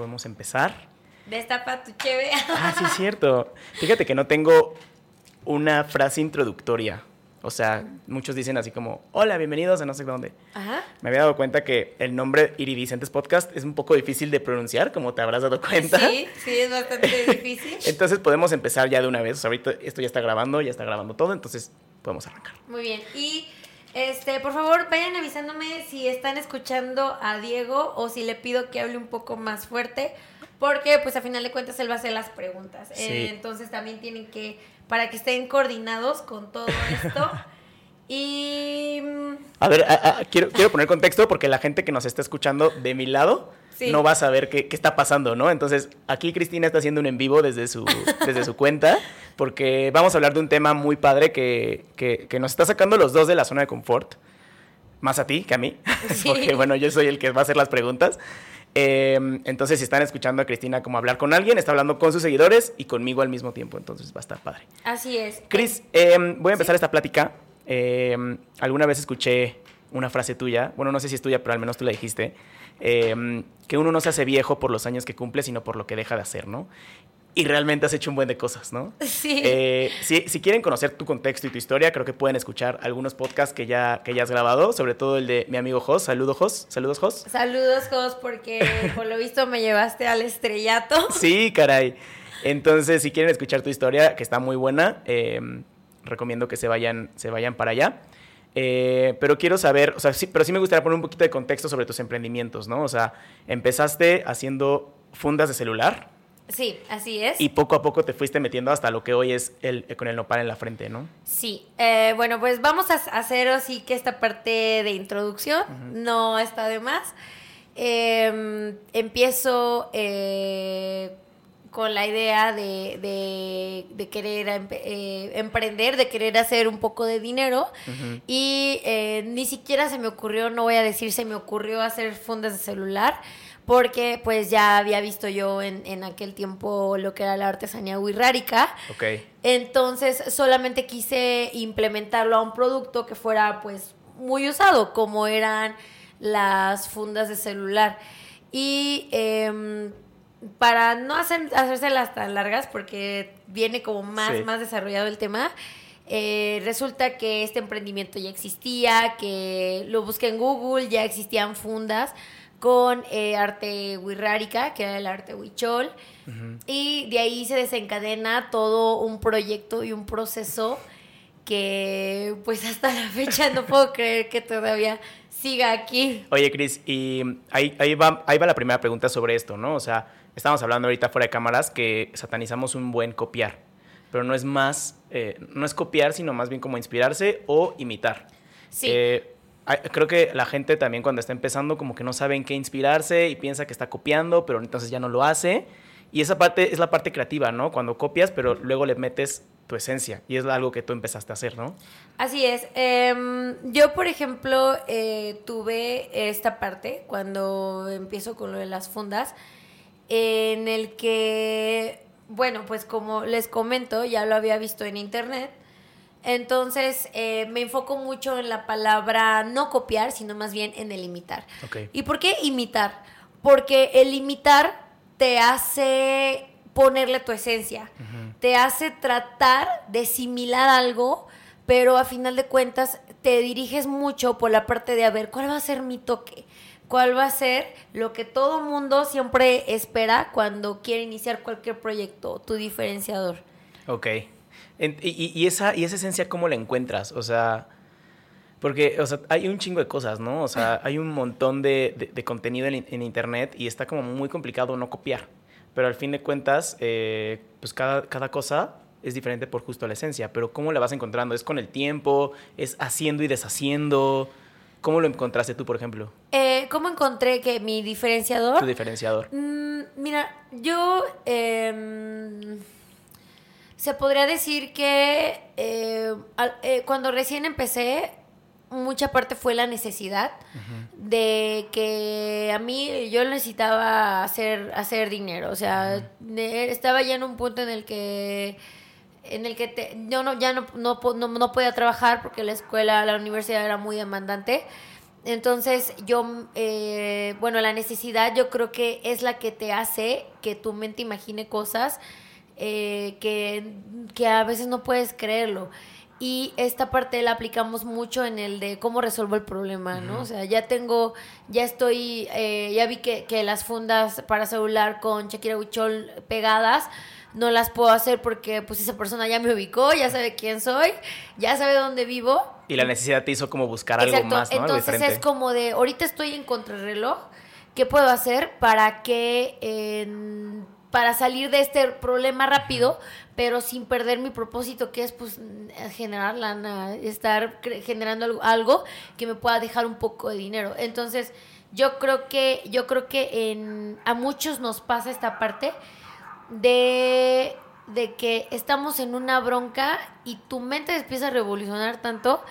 podemos empezar. Destapa tu cheve. Ah, sí, es cierto. Fíjate que no tengo una frase introductoria. O sea, muchos dicen así como, hola, bienvenidos a no sé dónde. Ajá. Me había dado cuenta que el nombre Iridicentes Podcast es un poco difícil de pronunciar, como te habrás dado cuenta. Sí, sí, es bastante difícil. Entonces podemos empezar ya de una vez. O sea, ahorita esto ya está grabando, ya está grabando todo, entonces podemos arrancar. Muy bien. Y este, por favor, vayan avisándome si están escuchando a Diego o si le pido que hable un poco más fuerte, porque pues a final de cuentas él va a hacer las preguntas. Sí. Eh, entonces también tienen que, para que estén coordinados con todo esto. y... mm, A ver, a- a- quiero, quiero poner contexto porque la gente que nos está escuchando de mi lado Sí. no va a saber qué, qué está pasando, ¿no? Entonces, aquí Cristina está haciendo un en vivo desde su, desde su cuenta porque vamos a hablar de un tema muy padre que, que- que nos está sacando los dos de la zona de confort. Más a ti que a mí, Sí. porque bueno, yo soy el que va a hacer las preguntas. Eh, entonces, si están escuchando a Cristina como hablar con alguien, está hablando con sus seguidores y conmigo al mismo tiempo, entonces va a estar padre. así es. Cris, eh, voy a empezar esta plática. Eh, alguna vez escuché una frase tuya, bueno, no sé si es tuya, pero al menos tú la dijiste, eh, que uno no se hace viejo por los años que cumple, sino por lo que deja de hacer, ¿no? Y realmente has hecho un buen de cosas, ¿no? Sí. Eh, si, si quieren conocer tu contexto y tu historia, creo que pueden escuchar algunos podcasts que ya, que ya has grabado, sobre todo el de mi amigo Jos. Saludos, Jos. Saludos, Jos. Saludos, Jos, porque por lo visto me llevaste al estrellato. Sí, caray. Entonces, si quieren escuchar tu historia, que está muy buena, eh, recomiendo que se vayan, se vayan para allá. Eh, pero quiero saber, o sea, sí, pero sí me gustaría poner un poquito de contexto sobre tus emprendimientos, ¿no? O sea, empezaste haciendo fundas de celular Sí, así es. y poco a poco te fuiste metiendo hasta lo que hoy es el con el nopal en la frente, ¿no? Sí, eh, bueno, pues vamos a hacer así que esta parte de introducción no está de más. Eh, empiezo eh, con la idea de, de- de querer eh, emprender, de querer hacer un poco de dinero y eh, ni siquiera se me ocurrió, no voy a decir se me ocurrió hacer fundas de celular porque pues ya había visto yo en, en aquel tiempo lo que era la artesanía wixárika. Ok. Entonces solamente quise implementarlo a un producto que fuera pues muy usado, como eran las fundas de celular. Y em, para no hacer, hacérselas tan largas, porque viene como más, Sí. más desarrollado el tema, eh, resulta que este emprendimiento ya existía, que lo busqué en Google, ya existían fundas con eh, arte wixárika, que era el arte huichol. Y de ahí se desencadena todo un proyecto y un proceso que pues hasta la fecha no puedo creer que todavía siga aquí. Oye, Cris, y ahí, ahí, va, ahí va la primera pregunta sobre esto, ¿no? O sea, estamos hablando ahorita fuera de cámaras que satanizamos un buen copiar, pero no es más, eh, no es copiar, sino más bien como inspirarse o imitar. Sí. Eh, creo que la gente también cuando está empezando como que no sabe en qué inspirarse y piensa que está copiando, pero entonces ya no lo hace. Y esa parte es la parte creativa, ¿no? Cuando copias, pero luego le metes tu esencia. Y es algo que tú empezaste a hacer, ¿no? Así es. Em, yo, por ejemplo, eh, tuve esta parte cuando empiezo con lo de las fundas, en el que, bueno, pues como les comento, ya lo había visto en internet. Entonces eh, me enfoco mucho en la palabra no copiar, sino más bien en el imitar. ¿Y por qué imitar? Porque el imitar te hace ponerle tu esencia, te hace tratar de similar algo, pero a final de cuentas te diriges mucho por la parte de a ver cuál va a ser mi toque, cuál va a ser lo que todo mundo siempre espera cuando quiere iniciar cualquier proyecto, tu diferenciador. Ok. En- y, y- y esa, ¿Y esa esencia cómo la encuentras? O sea, porque o sea, hay un chingo de cosas, ¿no? O sea, hay un montón de, de- de contenido en, en internet y está como muy complicado no copiar. Pero al fin de cuentas, eh, pues cada, cada cosa es diferente por justo la esencia. Pero ¿cómo la vas encontrando? ¿Es con el tiempo? ¿Es haciendo y deshaciendo? ¿Cómo lo encontraste tú, por ejemplo? Eh, ¿Cómo encontré que mi diferenciador? Tu diferenciador. Mm, mira, yo em, se podría decir que eh, al- eh, cuando recién empecé, mucha parte fue la necesidad de que a mí yo necesitaba hacer, hacer dinero. O sea, estaba ya en un punto en el que en el que te- yo no, ya no, no, no, no podía trabajar porque la escuela, la universidad era muy demandante. Entonces yo, eh, bueno, la necesidad yo creo que es la que te hace que tu mente imagine cosas eh, que, que a veces no puedes creerlo. Y esta parte la aplicamos mucho en el de cómo resuelvo el problema, ¿no? O sea, ya tengo, ya estoy, eh, ya vi que, que, las fundas para celular con Shakira Huichol pegadas, no las puedo hacer porque pues esa persona ya me ubicó, ya sabe quién soy, ya sabe dónde vivo. Y la necesidad te hizo como buscar algo más, ¿no? Entonces es como de, ahorita estoy en contrarreloj, ¿qué puedo hacer para que... para salir de este problema rápido, pero sin perder mi propósito, que es pues generar lana, estar generando algo, que me pueda dejar un poco de dinero. Entonces, yo creo que, yo creo que en, a muchos nos pasa esta parte de, de que estamos en una bronca y tu mente empieza a revolucionar tanto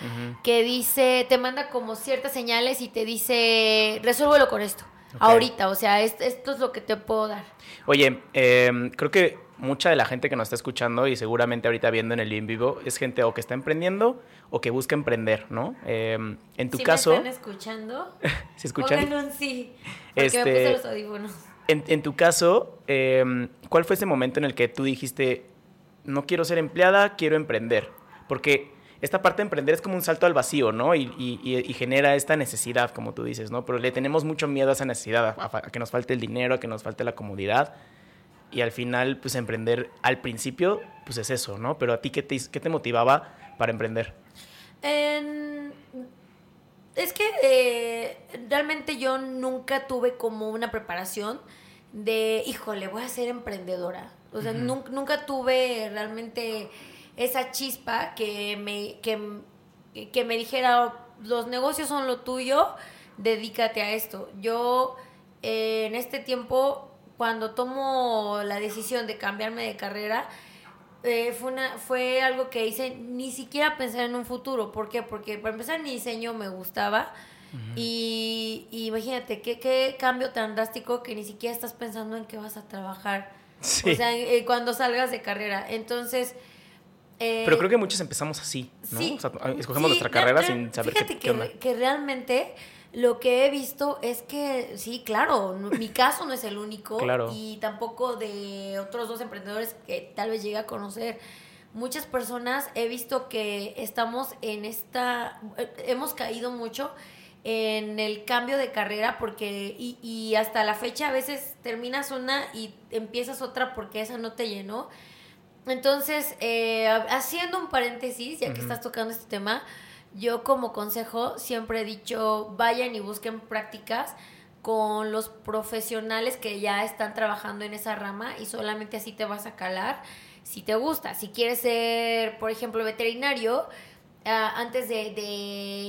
que dice, te manda como ciertas señales y te dice, resuélvelo con esto. Ahorita, o sea, esto, es lo que te puedo dar. Oye, em, creo que mucha de la gente que nos está escuchando y seguramente ahorita viendo en el en vivo es gente o que está emprendiendo o que busca emprender, ¿no? Em, en tu caso... Me están escuchando? ¿Se escuchan? Pónganlo sí, porque este, me puse los audífonos. En, en tu caso, em, ¿cuál fue ese momento en el que tú dijiste, no quiero ser empleada, quiero emprender? Porque esta parte de emprender es como un salto al vacío, ¿no? Y, y, genera esta necesidad, como tú dices, ¿no? Pero le tenemos mucho miedo a esa necesidad, a, que nos falte el dinero, a que nos falte la comodidad. Y al final, pues emprender al principio, pues es eso, ¿no? Pero a ti, ¿qué te, qué te motivaba para emprender? es que eh, realmente yo nunca tuve como una preparación de, híjole, voy a ser emprendedora. O sea, nunca, nunca tuve realmente esa chispa que me, que, me dijera, los negocios son lo tuyo, dedícate a esto. Yo eh, en este tiempo, cuando tomo la decisión de cambiarme de carrera, eh, fue, una, fue algo que hice ni siquiera pensar en un futuro. ¿Por qué? Porque para empezar mi diseño me gustaba. y, imagínate, ¿qué, qué cambio tan drástico que ni siquiera estás pensando en qué vas a trabajar. O sea, eh, cuando salgas de carrera. Entonces, eh, Pero creo que muchos empezamos así, ¿no? o sea, escogemos nuestra carrera sin saber qué, que, que realmente lo que he visto es que, sí, claro, mi caso no es el único. Claro. Y tampoco de otros dos emprendedores que tal vez llegue a conocer. Muchas personas he visto que estamos en esta, hemos caído mucho en el cambio de carrera porque y, y hasta la fecha a veces terminas una y empiezas otra porque esa no te llenó entonces, eh, haciendo un paréntesis, ya que estás tocando este tema, yo como consejo siempre he dicho, vayan y busquen prácticas con los profesionales que ya están trabajando en esa rama y solamente así te vas a calar si te gusta. Si quieres ser, por ejemplo, veterinario, ah, antes de,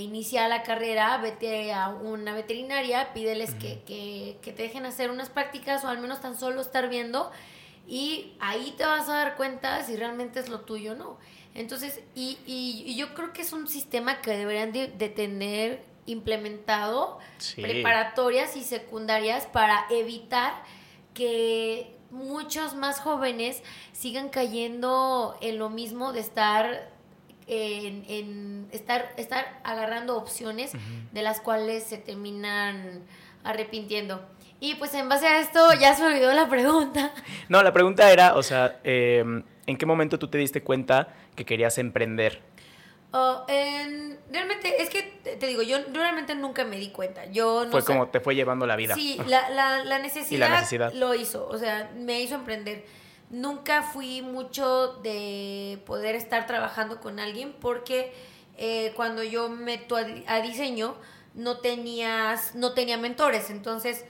iniciar la carrera, vete a una veterinaria, pídeles que, que, que te dejen hacer unas prácticas o al menos tan solo estar viendo y ahí te vas a dar cuenta si realmente es lo tuyo o no. Entonces, y, y, yo creo que es un sistema que deberían de, tener implementado preparatorias y secundarias para evitar que muchos más jóvenes sigan cayendo en lo mismo de estar en, en estar, estar agarrando opciones de las cuales se terminan arrepintiendo. Y pues en base a esto ya se olvidó la pregunta. No, la pregunta era, o sea, em, ¿en qué momento tú te diste cuenta que querías emprender? Oh, realmente, es que te digo, yo realmente nunca me di cuenta. Yo fue como te fue llevando la vida. Sí, la, la, la, necesidad la necesidad lo hizo, o sea, me hizo emprender. Nunca fui mucho de poder estar trabajando con alguien porque eh, cuando yo meto a, a diseño no tenías no tenía mentores entonces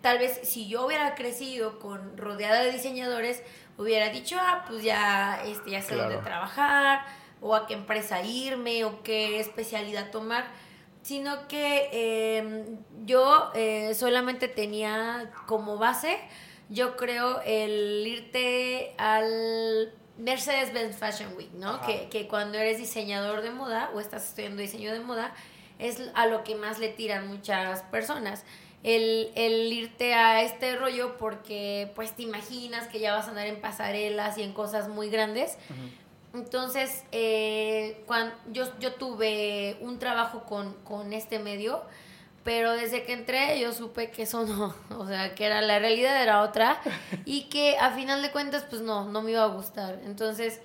tal vez si yo hubiera crecido con rodeada de diseñadores, hubiera dicho, ah, pues ya, este, ya sé dónde trabajar, o a qué empresa irme, o qué especialidad tomar, sino que em, yo eh, solamente tenía como base, yo creo, el irte al Mercedes-Benz Fashion Week, ¿no? Que, que cuando eres diseñador de moda o estás estudiando diseño de moda, es a lo que más le tiran muchas personas el, el, irte a este rollo porque pues te imaginas que ya vas a andar en pasarelas y en cosas muy grandes. Entonces, eh, cuando yo, yo tuve un trabajo con, con, este medio, Pero desde que entré yo supe que eso no, o sea, que era la realidad era otra y que a final de cuentas pues no, no me iba a gustar. Entonces,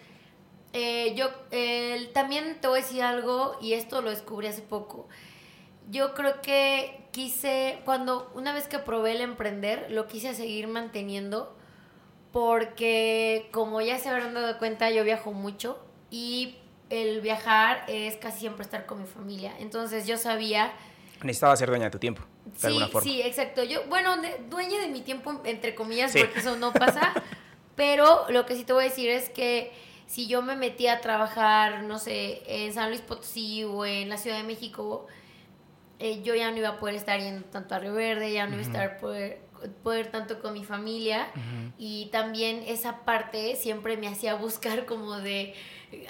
eh, yo eh, también te voy a decir algo y esto lo descubrí hace poco. Yo creo que quise, cuando una vez que probé el emprender, lo quise seguir manteniendo porque como ya se habrán dado cuenta, yo viajo mucho y el viajar es casi siempre estar con mi familia. Entonces yo sabía Necesitaba ser dueña de tu tiempo, de sí, alguna forma. Sí, exacto. Yo, bueno, de- dueña de mi tiempo, entre comillas, porque eso no pasa. pero lo que sí te voy a decir es que si yo me metía a trabajar, no sé, en San Luis Potosí o en la Ciudad de México, eh, yo ya no iba a poder estar yendo tanto a Río Verde, ya no iba a estar poder, poder tanto con mi familia. Y también esa parte siempre me hacía buscar como de,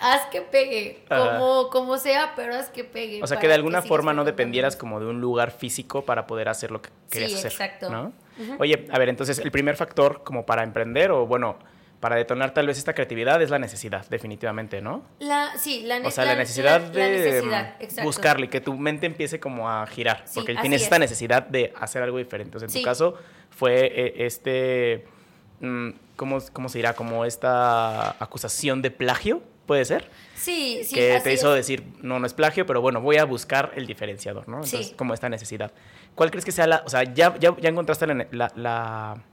haz que pegue, como, como sea, pero haz que pegue. O sea, que de alguna forma no dependieras como de un lugar físico para poder hacer lo que querías Sí, hacer. exacto. ¿no? Ujú. Oye, a ver, entonces el primer factor como para emprender o bueno, para detonar tal vez esta creatividad es la necesidad, definitivamente, ¿no? La, sí, la, ne- O sea, la, necesidad la- de necesidad, buscarle, que tu mente empiece como a girar, Sí, porque tienes es. esta necesidad de hacer algo diferente. O sea, en Sí. tu caso fue eh, este, mm, ¿cómo, ¿cómo se dirá? Como esta acusación de plagio, ¿puede ser? Sí, sí, que así te hizo es. decir, no, no es plagio, pero bueno, voy a buscar el diferenciador, ¿no? Entonces, Sí. como esta necesidad. ¿Cuál crees que sea la, o sea, ya, ya, ya encontraste la-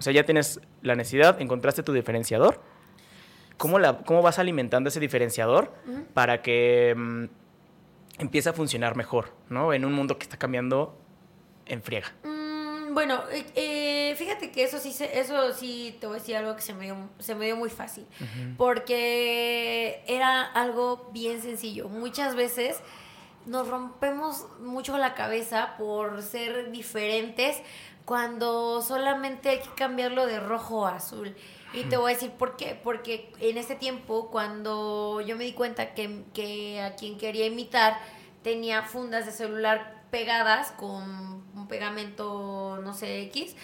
o sea, ya tienes la necesidad, encontraste tu diferenciador? ¿Cómo, la, cómo vas alimentando ese diferenciador para que mm, empiece a funcionar mejor, ¿no? En un mundo que está cambiando en friega. Mm, bueno, eh, eh, fíjate que eso sí, eso sí te voy a decir algo que se me dio, se me dio muy fácil. Porque era algo bien sencillo. Muchas veces nos rompemos mucho la cabeza por ser diferentes cuando solamente hay que cambiarlo de rojo a azul. Y te voy a decir por qué. Porque en ese tiempo, cuando yo me di cuenta que, que a quien quería imitar tenía fundas de celular pegadas con un pegamento, no sé, X,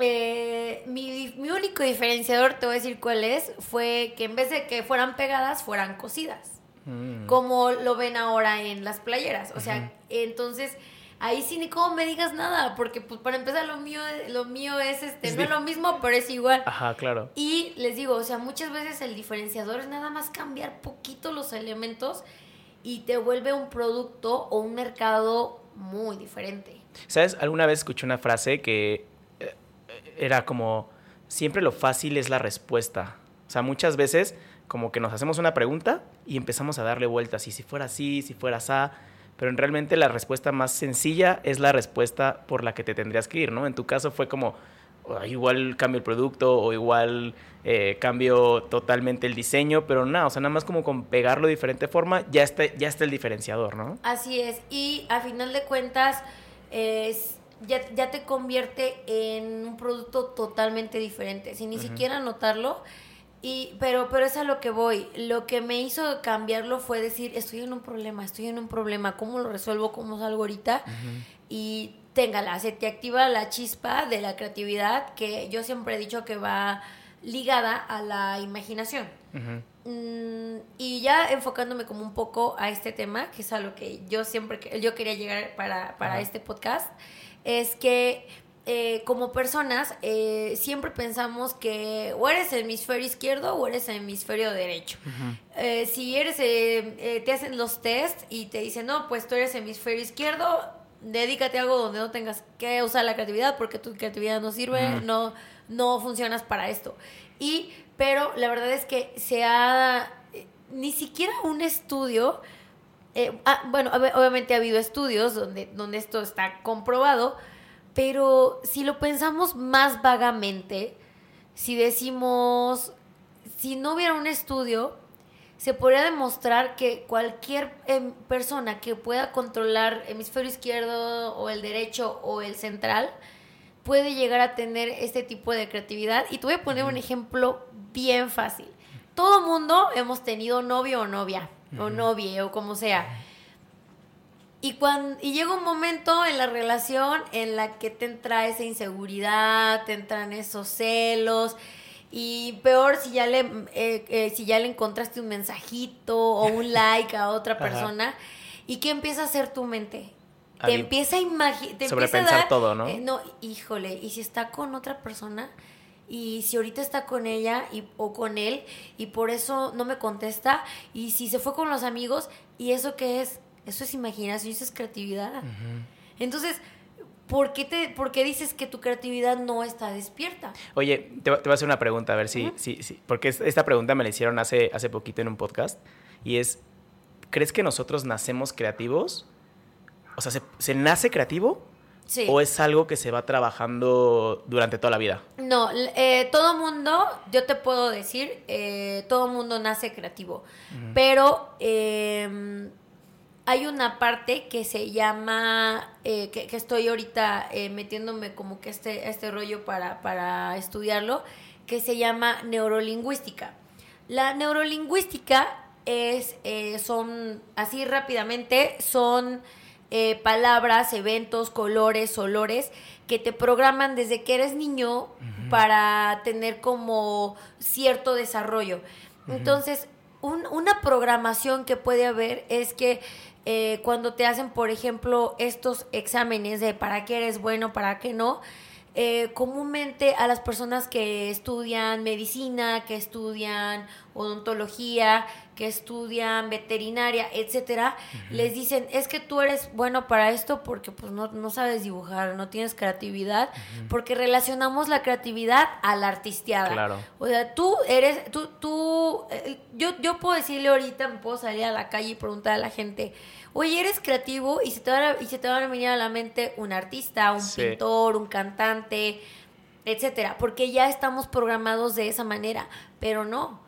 eh, mi, mi único diferenciador, te voy a decir cuál es, fue que en vez de que fueran pegadas, fueran cosidas Mm. como lo ven ahora en las playeras. O sea, entonces ahí sí ni como me digas nada, porque pues para empezar lo mío, lo mío es este, Es no es lo mismo, pero es igual. Ajá, claro. Y les digo, o sea, muchas veces el diferenciador es nada más cambiar poquito los elementos y te vuelve un producto o un mercado muy diferente. ¿Sabes? Alguna vez escuché una frase que eh, era como, siempre lo fácil es la respuesta. O sea, muchas veces como que nos hacemos una pregunta y empezamos a darle vueltas. Y si fuera así, si fuera así. Pero en realmente la respuesta más sencilla es la respuesta por la que te tendrías que ir, ¿no? En tu caso fue como, "Ah, igual cambio el producto o igual eh, cambio totalmente el diseño, pero nada, o sea, nada más como con pegarlo de diferente forma, ya está, ya está el diferenciador, ¿no? Así es, y a final de cuentas es, ya, ya te convierte en un producto totalmente diferente, sin ni siquiera notarlo. Y, pero, pero es a lo que voy. Lo que me hizo cambiarlo fue decir, estoy en un problema, estoy en un problema, ¿cómo lo resuelvo? ¿Cómo salgo ahorita? Y téngala, se te activa la chispa de la creatividad que yo siempre he dicho que va ligada a la imaginación. Mm, y ya enfocándome como un poco a este tema, que es a lo que yo siempre yo quería llegar para, para este podcast, es que eh, como personas eh, siempre pensamos que o eres hemisferio izquierdo o eres hemisferio derecho. Eh, si eres, eh, eh, te hacen los test y te dicen, no, pues tú eres hemisferio izquierdo, dedícate a algo donde no tengas que usar la creatividad porque tu creatividad no sirve, no, no funcionas para esto. Y, pero la verdad es que se ha, ni siquiera un estudio, ah, bueno, ob- obviamente ha habido estudios donde, donde esto está comprobado, pero si lo pensamos más vagamente, si decimos, si no hubiera un estudio, se podría demostrar que cualquier em, persona que pueda controlar hemisferio izquierdo o el derecho o el central puede llegar a tener este tipo de creatividad. Y te voy a poner un ejemplo bien fácil. Todo mundo hemos tenido novio o novia, o novie, o como sea. Y, cuando, y llega un momento en la relación en la que te entra esa inseguridad, te entran esos celos. Y peor si ya le, eh, eh, si ya le encontraste un mensajito o un like a otra persona. ¿Y qué empieza a hacer tu mente? a te empieza a imaginar, te empieza a sobrepensar dar, todo, ¿no? eh, no, híjole, y si está con otra persona y si ahorita está con ella y, o con él y por eso no me contesta y si se fue con los amigos y eso qué es, eso es imaginación, eso es creatividad. Entonces, ¿por qué, te, ¿por qué dices que tu creatividad no está despierta? Oye, te, te voy a hacer una pregunta, a ver si, si, si- porque es- esta pregunta me la hicieron hace, hace poquito en un podcast, y es, ¿crees que nosotros nacemos creativos? O sea, ¿se, se nace creativo Sí. o es algo que se va trabajando durante toda la vida? No, eh, todo mundo, yo te puedo decir, eh, todo mundo nace creativo, pero eh, hay una parte que se llama, eh, que, que estoy ahorita eh, metiéndome como que este, este rollo para, para estudiarlo, que se llama neurolingüística. La neurolingüística es, eh, son, así rápidamente, son palabras, eventos, colores, olores que te programan desde que eres niño para tener como cierto desarrollo. Entonces, un- una programación que puede haber es que eh, cuando te hacen, por ejemplo, estos exámenes de para qué eres bueno, para qué no, eh, comúnmente a las personas que estudian medicina, que estudian odontología, que estudian veterinaria, etcétera, les dicen, es que tú eres bueno para esto porque pues no, no sabes dibujar, no tienes creatividad, porque relacionamos la creatividad a la artisteada. Claro. O sea, tú eres, tú, tú, eh, yo, yo puedo decirle ahorita, me puedo salir a la calle y preguntar a la gente, oye, eres creativo y se te van a, y se te van a venir a la mente un artista, un Sí. pintor, un cantante, etcétera, porque ya estamos programados de esa manera, pero no.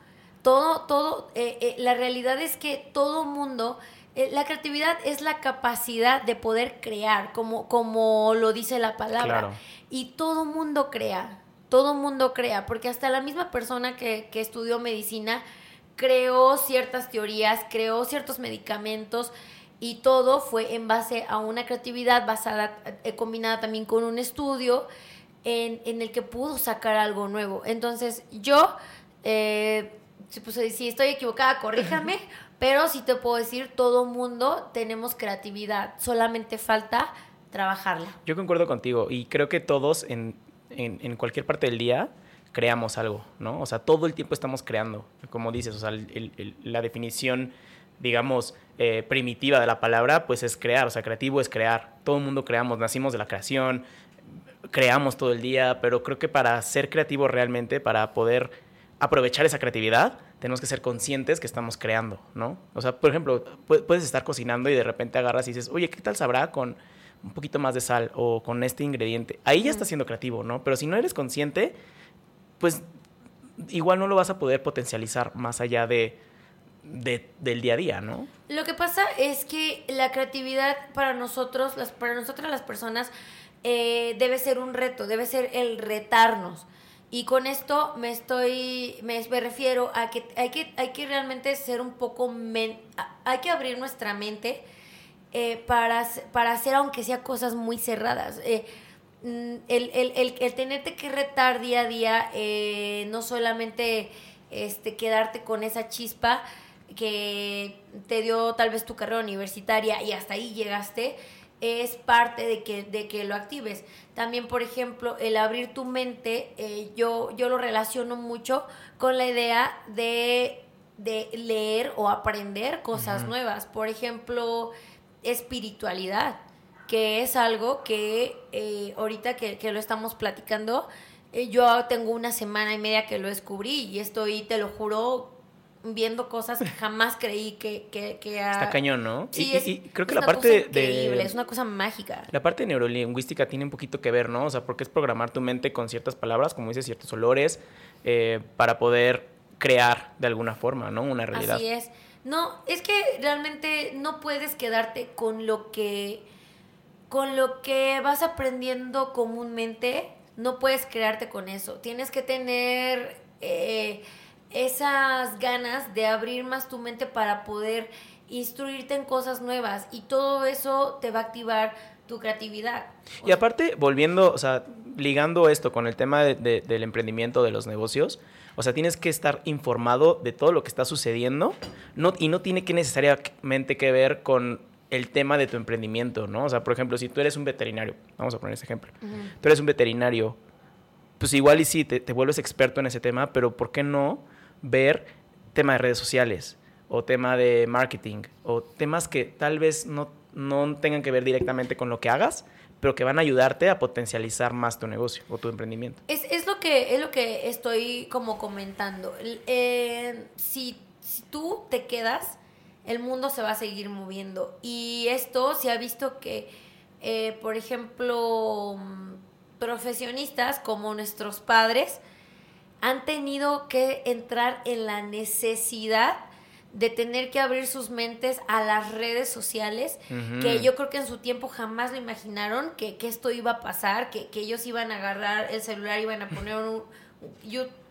Todo, todo, eh, eh, la realidad es que todo mundo, eh, la creatividad es la capacidad de poder crear, como, como lo dice la palabra. Claro. Y todo mundo crea, todo mundo crea, porque hasta la misma persona que, que estudió medicina creó ciertas teorías, creó ciertos medicamentos y todo fue en base a una creatividad basada, eh, combinada también con un estudio en, en el que pudo sacar algo nuevo. Entonces yo, eh, si, pues, si estoy equivocada, corríjame, pero sí te puedo decir, todo mundo tenemos creatividad, solamente falta trabajarla. Yo concuerdo contigo y creo que todos en, en- en cualquier parte del día creamos algo, ¿no? O sea, todo el tiempo estamos creando, como dices, o sea, el- la definición, digamos, eh, primitiva de la palabra, pues es crear, o sea, creativo es crear. Todo el mundo creamos, nacimos de la creación, creamos todo el día, pero creo que para ser creativo realmente, para poder aprovechar esa creatividad, tenemos que ser conscientes que estamos creando, ¿no? O sea, por ejemplo, pu- puedes estar cocinando y de repente agarras y dices, oye, ¿qué tal sabrá con un poquito más de sal o con este ingrediente? Ahí ya estás siendo creativo, ¿no? Pero si no eres consciente, pues igual no lo vas a poder potencializar más allá de, de- del día a día, ¿no? Lo que pasa es que la creatividad para nosotros, las, para nosotras las personas, eh, debe ser un reto, debe ser el retarnos. Y con esto me estoy, me, me refiero a que hay que, hay que realmente ser un poco, men- hay que abrir nuestra mente eh, para, para hacer aunque sea cosas muy cerradas. Eh, mm, el, el, el, el tenerte que retar día a día, eh, no solamente este, quedarte con esa chispa que te dio tal vez tu carrera universitaria y hasta ahí llegaste, es parte de que, de que lo actives. También, por ejemplo, el abrir tu mente, eh, yo, yo lo relaciono mucho con la idea de, de leer o aprender cosas nuevas. Por ejemplo, espiritualidad, que es algo que eh, ahorita que, que lo estamos platicando, eh, yo tengo una semana y media que lo descubrí y estoy, te lo juro, viendo cosas que jamás creí que... que, que Está cañón, ¿no? Sí, y, es, y- creo que es la parte de- increíble, es una cosa mágica. La parte neurolingüística tiene un poquito que ver, ¿no? O sea, porque es programar tu mente con ciertas palabras, como dices, ciertos olores, eh, para poder crear de alguna forma, ¿no? Una realidad. Así es. No, es que realmente no puedes quedarte con lo que con lo que vas aprendiendo comúnmente, no puedes crearte con eso. Tienes que tener eh, esas ganas de abrir más tu mente para poder instruirte en cosas nuevas y todo eso te va a activar tu creatividad. O Y aparte, volviendo, o sea, ligando esto con el tema de- de- del emprendimiento, de los negocios, o sea, tienes que estar informado de todo lo que está sucediendo no, y no tiene que necesariamente que ver con el tema de tu emprendimiento, ¿no? O sea, por ejemplo, si tú eres un veterinario, vamos a poner ese ejemplo, tú eres un veterinario, pues igual y sí, te, te, vuelves experto en ese tema, pero ¿por qué no ver tema de redes sociales o tema de marketing o temas que tal vez no, no tengan que ver directamente con lo que hagas, pero que van a ayudarte a potencializar más tu negocio o tu emprendimiento? Es, es lo, que, es lo que estoy como comentando. Eh, si, tú te quedas el mundo se va a seguir moviendo. Y esto se ha visto que, eh, por ejemplo, mm, profesionistas como nuestros padres han tenido que entrar en la necesidad de tener que abrir sus mentes a las redes sociales, que yo creo que en su tiempo jamás lo imaginaron que, esto iba a pasar, que, que ellos iban a agarrar el celular, iban a poner un,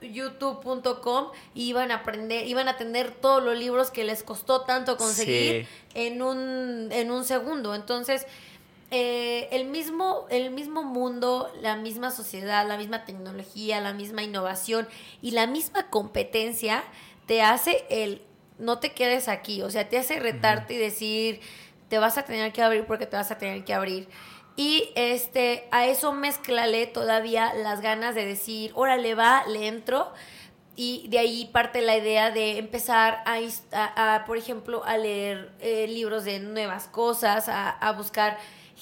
youtube.com y iban a aprender, iban a tener todos los libros que les costó tanto conseguir en, un, en un segundo. Entonces, eh, el, mismo, el mismo mundo, la misma sociedad, la misma tecnología, la misma innovación y la misma competencia te hace el no te quedes aquí, o sea, te hace retarte y decir, te vas a tener que abrir porque te vas a tener que abrir. Y este, a eso mezclale todavía las ganas de decir, órale, va, le entro. Y de ahí parte la idea de empezar a, por ejemplo, a leer eh, libros de nuevas cosas, a, buscar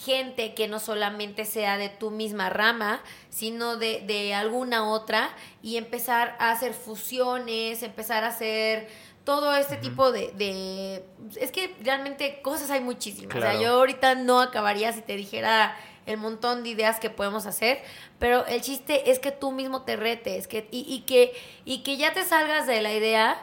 gente que no solamente sea de tu misma rama, sino de, de alguna otra, y empezar a hacer fusiones, empezar a hacer todo este tipo de, Es que realmente cosas hay muchísimas. O sea, yo ahorita no acabaría si te dijera el montón de ideas que podemos hacer, pero el chiste es que tú mismo te retes que, y, y que, y que ya te salgas de la idea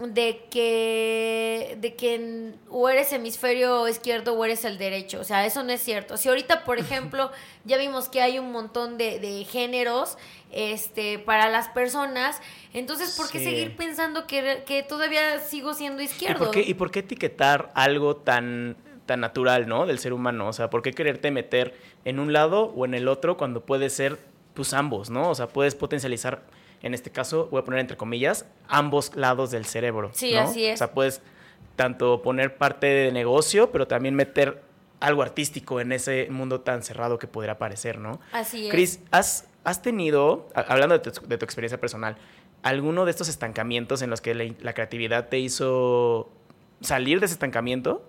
de que, de que o eres hemisferio izquierdo o eres el derecho. O sea, eso no es cierto. Si ahorita, por ejemplo, ya vimos que hay un montón de, de géneros este, para las personas, entonces, ¿por qué seguir pensando que, que, todavía sigo siendo izquierdo? ¿Y por, qué, ¿Y por qué etiquetar algo tan, tan natural, ¿no? Del ser humano. O sea, ¿por qué quererte meter en un lado o en el otro cuando puede ser, pues, ambos, ¿no? O sea, puedes potencializar en este caso, voy a poner entre comillas, ambos lados del cerebro. Sí, así es. O sea, puedes tanto poner parte de negocio, pero también meter algo artístico en ese mundo tan cerrado que podría parecer, ¿no? Así es. Cris, ¿has, ¿has tenido, hablando de tu, experiencia personal, alguno de estos estancamientos en los que la, creatividad te hizo salir de ese estancamiento?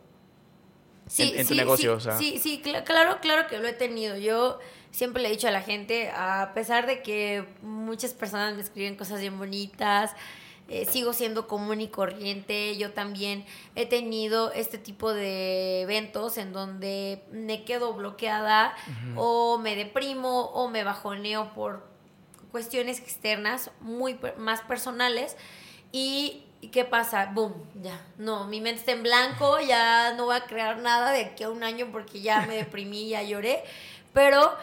Sí, en, tu negocio, sí, sí, claro, claro que lo he tenido. Yo siempre le he dicho a la gente, a pesar de que muchas personas me escriben cosas bien bonitas, eh, sigo siendo común y corriente. Yo también he tenido este tipo de eventos en donde me quedo bloqueada o me deprimo o me bajoneo por cuestiones externas muy más personales y qué pasa? Boom, ya. No, mi mente está en blanco, ya no voy a crear nada de aquí a un año porque ya me deprimí, ya lloré. Pero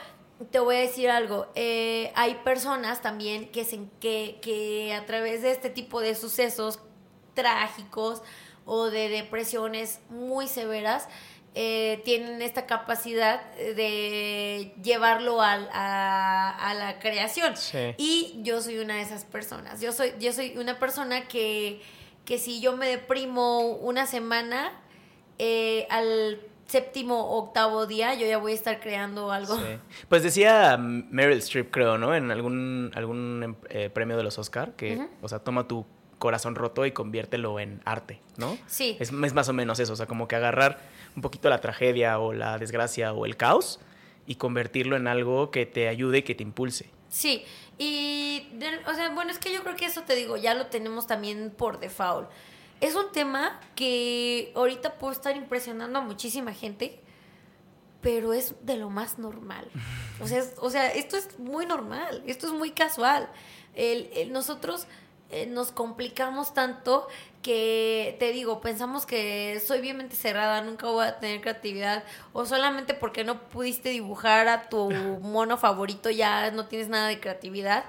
te voy a decir algo, eh, hay personas también que, se, que, que a través de este tipo de sucesos trágicos o de depresiones muy severas, eh, tienen esta capacidad de llevarlo a, a, la creación. Y yo soy una de esas personas. Yo soy, yo soy una persona que, que si yo me deprimo una semana, eh, al séptimo octavo día yo ya voy a estar creando algo. Pues decía Meryl Streep, creo, ¿no? En algún, algún em, eh, premio de los Oscar, que, o sea, toma tu corazón roto y conviértelo en arte, ¿no? Sí. Es, es, más o menos eso, o sea, como que agarrar un poquito la tragedia o la desgracia o el caos y convertirlo en algo que te ayude y que te impulse. Sí, y, o sea, bueno, es que yo creo que eso te digo, ya lo tenemos también por default es un tema que ahorita puede estar impresionando a muchísima gente, pero es de lo más normal. O sea, o sea esto es muy normal, esto es muy casual. El, nosotros eh, nos complicamos tanto que, te digo, pensamos que soy bien mente cerrada, nunca voy a tener creatividad, o solamente porque no pudiste dibujar a tu mono favorito ya no tienes nada de creatividad.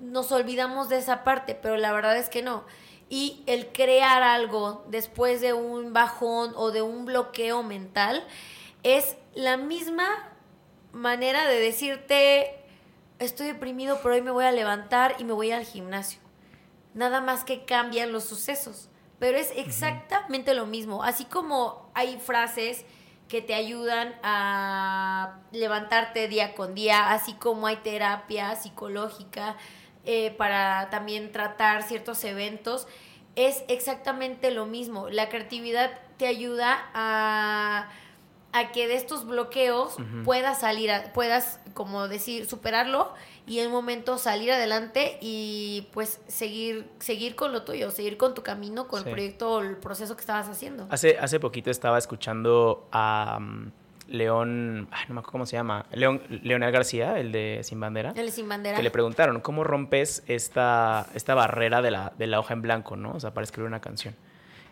Nos olvidamos de esa parte, pero la verdad es que no y el crear algo después de un bajón o de un bloqueo mental es la misma manera de decirte, estoy deprimido, pero hoy me voy a levantar y me voy al gimnasio. Nada más que cambian los sucesos, pero es exactamente lo mismo. Así como hay frases que te ayudan a levantarte día con día, así como hay terapia psicológica eh, para también tratar ciertos eventos, es exactamente lo mismo. La creatividad te ayuda a, a que de estos bloqueos puedas salir, puedas, como decir, superarlo y en un momento salir adelante y pues seguir, seguir con lo tuyo, seguir con tu camino, con el proyecto o el proceso que estabas haciendo. Hace, hace poquito estaba escuchando a um, León, no me acuerdo cómo se llama, León, Leonel García, el de Sin Bandera. El de Sin Bandera. Que le preguntaron, ¿cómo rompes esta, esta barrera de la, de la hoja en blanco, ¿no? O sea, para escribir una canción.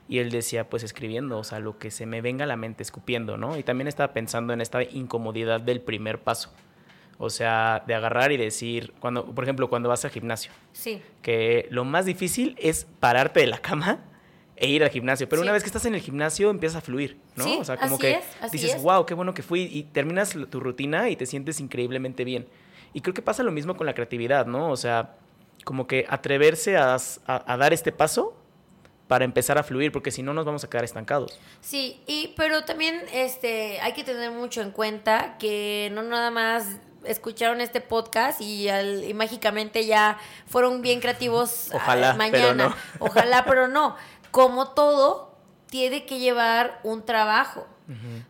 Y él decía, pues escribiendo, o sea, lo que se me venga a la mente, escupiendo, ¿no? Y también estaba pensando en esta incomodidad del primer paso. O sea, de agarrar y decir, cuando, por ejemplo, cuando vas al gimnasio. Sí. Que lo más difícil es pararte de la cama e ir al gimnasio. Pero una vez que estás en el gimnasio empiezas a fluir, ¿no? Sí, o sea, como así que es, así dices, es. wow, qué bueno que fui. Y terminas tu rutina y te sientes increíblemente bien. Y creo que pasa lo mismo con la creatividad, ¿no? O sea, como que atreverse a, a- a dar este paso para empezar a fluir, porque si no nos vamos a quedar estancados. Sí, y pero también este hay que tener mucho en cuenta que no nada más escucharon este podcast y, al- y mágicamente ya fueron bien creativos Ojalá, ah, mañana. pero no. Ojalá, pero no. Como todo, tiene que llevar un trabajo.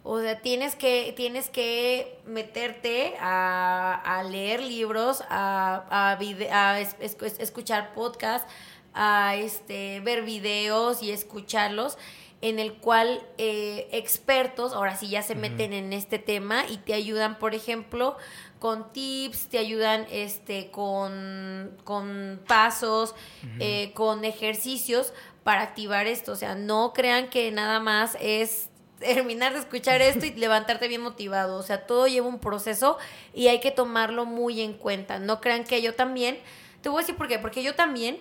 O sea, tienes que, tienes que meterte a, a leer libros, a, a, vide- a es- es- escuchar podcasts, a este, ver videos y escucharlos, en el cual eh, expertos, ahora sí ya se meten en este tema y te ayudan, por ejemplo, con tips, te ayudan este, con, con pasos, eh, con ejercicios para activar esto. O sea, no crean que nada más es terminar de escuchar esto y levantarte bien motivado. O sea, todo lleva un proceso y hay que tomarlo muy en cuenta. No crean que yo también, te voy a decir por qué, porque yo también,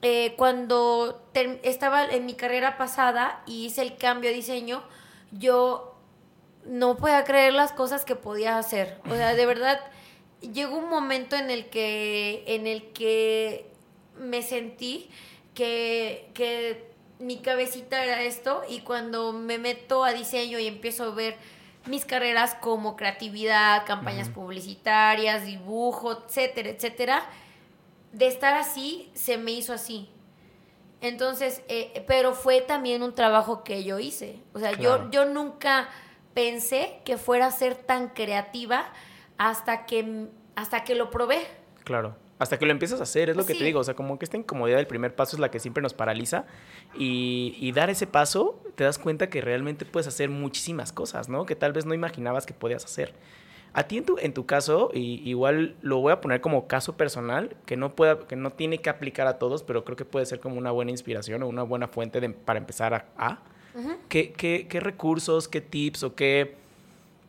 eh, cuando estaba en mi carrera pasada y hice el cambio de diseño, yo no podía creer las cosas que podía hacer. O sea, de verdad, llegó un momento en el que, en el que me sentí que, que mi cabecita era esto y cuando me meto a diseño y empiezo a ver mis carreras como creatividad, campañas publicitarias, dibujo, etcétera, etcétera, de estar así se me hizo así. Entonces, eh, pero fue también un trabajo que yo hice. O sea, Claro. yo, yo nunca pensé que fuera a ser tan creativa hasta que, hasta que lo probé. Claro. Hasta que lo empiezas a hacer, es lo que Sí. te digo. O sea, como que esta incomodidad del primer paso es la que siempre nos paraliza. Y, y dar ese paso, te das cuenta que realmente puedes hacer muchísimas cosas, ¿no? Que tal vez no imaginabas que podías hacer. A ti en tu, en tu caso, y igual lo voy a poner como caso personal, que no, pueda, que no tiene que aplicar a todos, pero creo que puede ser como una buena inspiración o una buena fuente de- para empezar a... a. ¿Qué, qué, qué recursos, qué tips o qué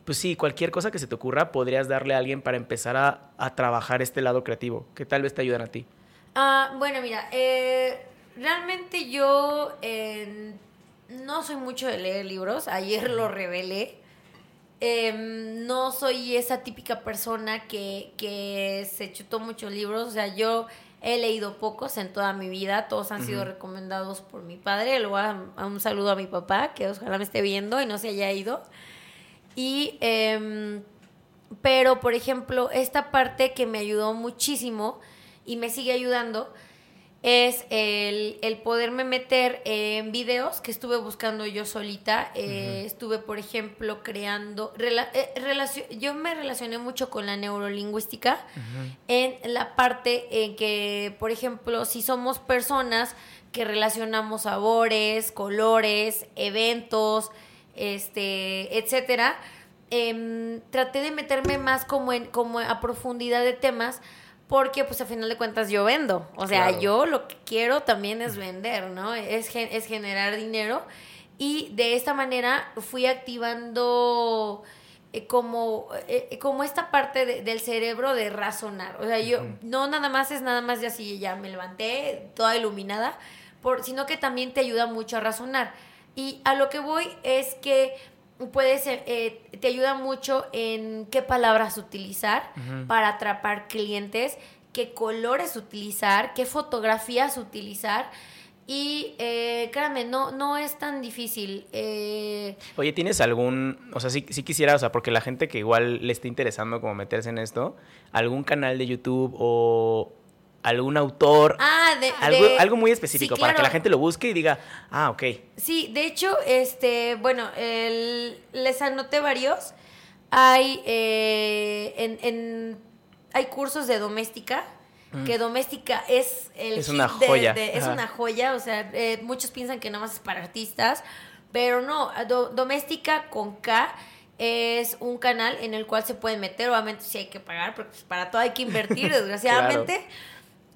pues sí, cualquier cosa que se te ocurra podrías darle a alguien para empezar a, a trabajar este lado creativo, que tal vez te ayuden a ti. Ah, bueno, mira, eh, realmente yo eh, no soy mucho de leer libros, ayer lo revelé. Em, no soy esa típica persona que, que se chutó muchos libros, o sea, yo he leído pocos en toda mi vida, todos han sido recomendados por mi padre, luego a, a un saludo a mi papá, que ojalá me esté viendo y no se haya ido. Y, em, pero, por ejemplo, esta parte que me ayudó muchísimo y me sigue ayudando es el, el poderme meter en videos que estuve buscando yo solita. Eh, Estuve, por ejemplo, creando... rela- eh, yo me relacioné mucho con la neurolingüística en la parte en que, por ejemplo, si somos personas que relacionamos sabores, colores, eventos, este, etcétera, em, traté de meterme más como en como a profundidad de temas porque pues a final de cuentas yo vendo, o sea, Claro. yo lo que quiero también es vender, ¿no? Es, es generar dinero y de esta manera fui activando eh, como, eh, como esta parte de- del cerebro de razonar. O sea, yo no nada más es nada más de así, ya me levanté toda iluminada, por, sino que también te ayuda mucho a razonar. Y a lo que voy es que puedes, eh, eh, te ayuda mucho en qué palabras utilizar para atrapar clientes, qué colores utilizar, qué fotografías utilizar. Y eh, créanme, no, no es tan difícil. Eh, Oye, ¿tienes algún, o sea, sí, sí quisiera, o sea, porque la gente que igual le esté interesando como meterse en esto, algún canal de YouTube o algún autor, ah, de, algo, de- algo muy específico Sí, para que la gente lo busque y diga, ah, ok, Sí, de hecho, este, bueno, el- les anoté varios. Hay eh, en, en- hay cursos de doméstica. Que doméstica es el Mm. Es una joya, de- es una joya, o sea, eh, muchos piensan que nada más es para artistas, pero no, do- doméstica con K es un canal en el cual se pueden meter, obviamente sí hay que pagar, porque pues, para todo hay que invertir, desgraciadamente.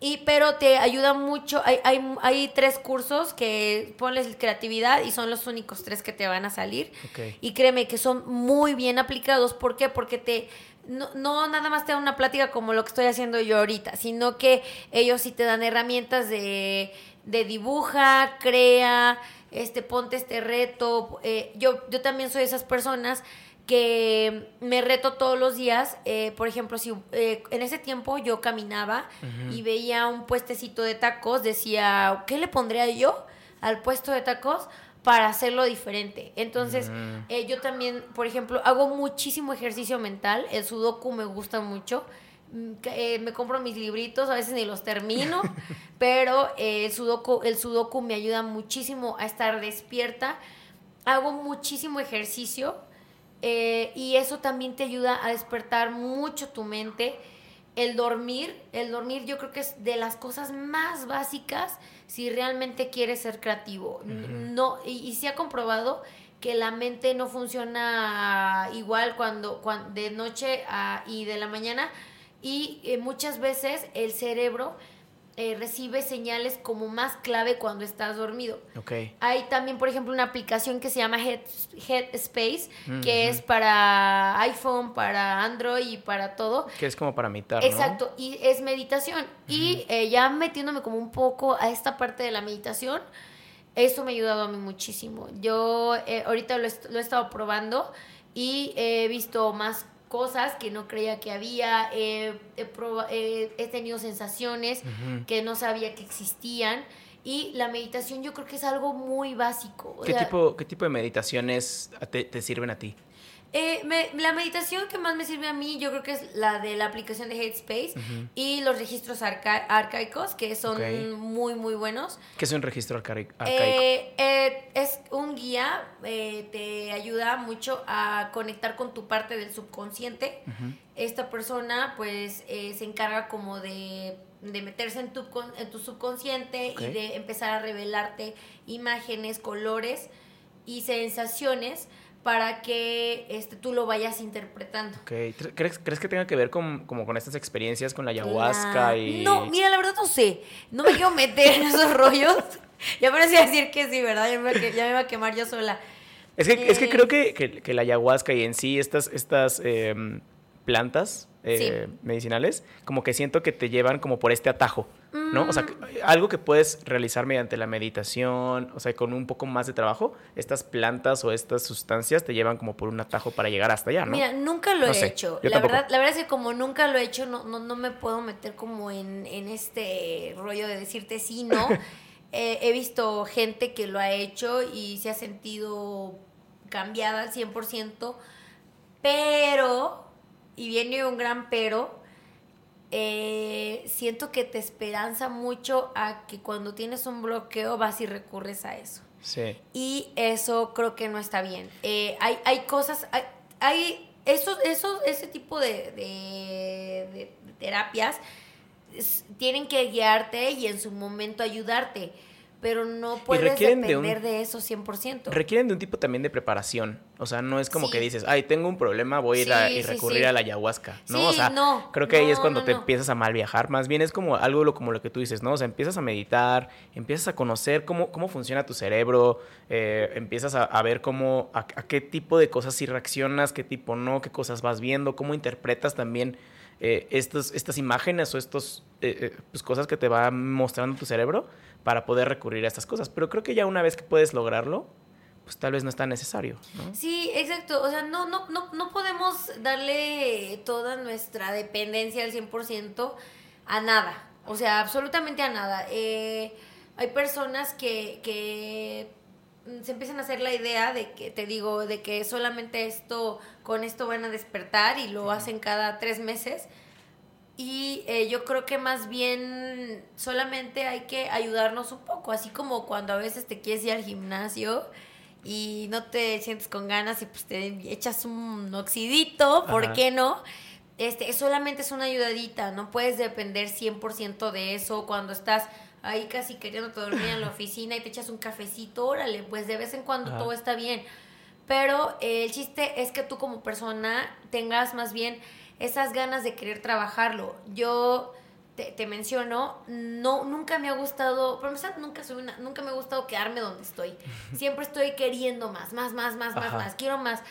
Y, pero te ayuda mucho. Hay, hay, hay tres cursos que ponles creatividad y son los únicos tres que te van a salir. Y créeme que son muy bien aplicados. ¿Por qué? Porque te. No, no nada más te dan una plática como lo que estoy haciendo yo ahorita, sino que ellos sí te dan herramientas de, de dibuja, crea, este, ponte este reto. Eh, yo, yo también soy de esas personas que me reto todos los días. Eh, por ejemplo, si eh, en ese tiempo yo caminaba y veía un puestecito de tacos, decía, ¿qué le pondría yo al puesto de tacos para hacerlo diferente? Entonces, Mm. eh, yo también, por ejemplo, hago muchísimo ejercicio mental. El sudoku me gusta mucho. Mm, eh, me compro mis libritos, a veces ni los termino, pero eh, el, sudoku, el sudoku me ayuda muchísimo a estar despierta. Hago muchísimo ejercicio eh, y eso también te ayuda a despertar mucho tu mente. El dormir, el dormir yo creo que es de las cosas más básicas si realmente quieres ser creativo. No, y, y se ha comprobado que la mente no funciona igual cuando, cuan- de noche a- y de la mañana y eh, muchas veces el cerebro eh, recibe señales como más clave cuando estás dormido. ok. Hay también, por ejemplo, una aplicación que se llama Head, Headspace, Mm, que es para iPhone, para Android y para todo. Que es como para meditar, ¿no? Exacto, y es meditación. Y eh, ya metiéndome como un poco a esta parte de la meditación, eso me ha ayudado a mí muchísimo. Yo eh, ahorita lo, est- lo he estado probando y he visto más cosas que no creía que había, eh, he, proba- eh, he tenido sensaciones que no sabía que existían. Y la meditación yo creo que es algo muy básico. o ¿Qué, sea, tipo, ¿Qué tipo de meditaciones te, te sirven a ti? Eh, me- la meditación que más me sirve a mí, yo creo que es la de la aplicación de Headspace y los registros arca- arcaicos, que son muy, muy buenos. ¿Qué es un registro arcari- arcaico? Eh, eh, es un guía, eh, te ayuda mucho a conectar con tu parte del subconsciente. Esta persona, pues, eh, se encarga como de, de meterse en tu, en tu subconsciente y de empezar a revelarte imágenes, colores y sensaciones para que este, tú lo vayas interpretando. Ok. ¿Tre- ¿Crees, ¿Crees que tenga que ver con, como con estas experiencias con la ayahuasca La- y...? No, mira, la verdad no sé. No me quiero meter en esos rollos. Ya me iba a decir que sí, ¿verdad? Ya me, iba a que- ya me iba a quemar yo sola. Es que, es que Eh, creo que, que- que la ayahuasca y en sí estas, estas em, plantas eh, medicinales, como que siento que te llevan como por este atajo, ¿no? O sea, Mm. que- algo que puedes realizar mediante la meditación, o sea, con un poco más de trabajo, estas plantas o estas sustancias te llevan como por un atajo para llegar hasta allá, ¿no? Mira, nunca lo No he sé, hecho. yo La tampoco. verdad, la verdad es que como nunca lo he hecho, no, no, no me puedo meter como en, en este rollo de decirte sí, no. Eh, he visto gente que lo ha hecho y se ha sentido cambiada al 100%, pero, y viene un gran pero, eh, siento que te esperanza mucho a que cuando tienes un bloqueo vas y recurres a eso. Sí. Y eso creo que no está bien. Eh, hay, hay cosas, hay, hay esos, esos, ese tipo de, de- de terapias tienen que guiarte y en su momento ayudarte, pero no puedes requieren de depender un- de, eso 100%. Requieren de un tipo también de preparación. O sea, no es como Sí. que dices, ay, tengo un problema, voy a ir a Sí, y sí, recurrir sí. a la ayahuasca. No, o sea, no, creo que ahí es cuando no, te empiezas a mal viajar. Más bien es como algo lo- como lo que tú dices, ¿no? O sea, empiezas a meditar, empiezas a conocer cómo, cómo funciona tu cerebro, eh, empiezas a, a ver cómo, a, a qué tipo de cosas sí reaccionas, qué tipo no, qué cosas vas viendo, cómo interpretas también eh, estos, estas imágenes o estos eh, eh, pues, cosas que te va mostrando tu cerebro para poder recurrir a estas cosas. Pero creo que ya una vez que puedes lograrlo, pues tal vez no es tan necesario, ¿no? Sí, exacto. O sea, no, no, no, no podemos darle toda nuestra dependencia al 100% a nada. O sea, absolutamente a nada. Eh, hay personas que, que se empiezan a hacer la idea de que, te digo, de que solamente esto, con esto van a despertar y lo hacen cada tres meses. Y eh, yo creo que más bien solamente hay que ayudarnos un poco, así como cuando a veces te quieres ir al gimnasio y no te sientes con ganas y pues te echas un oxidito, ¿por Ajá. qué no? Este, solamente es una ayudadita, no puedes depender 100% de eso cuando estás ahí casi queriendo dormir en la oficina y te echas un cafecito, órale, pues de vez en cuando Ajá. todo está bien. Pero eh, el chiste es que tú como persona tengas más bien esas ganas de querer trabajarlo. Yo te, te menciono, no, nunca me ha gustado, empezar, nunca soy una, nunca me ha gustado quedarme donde estoy. Siempre estoy queriendo más, más, más, más, más, Ajá. más, quiero más.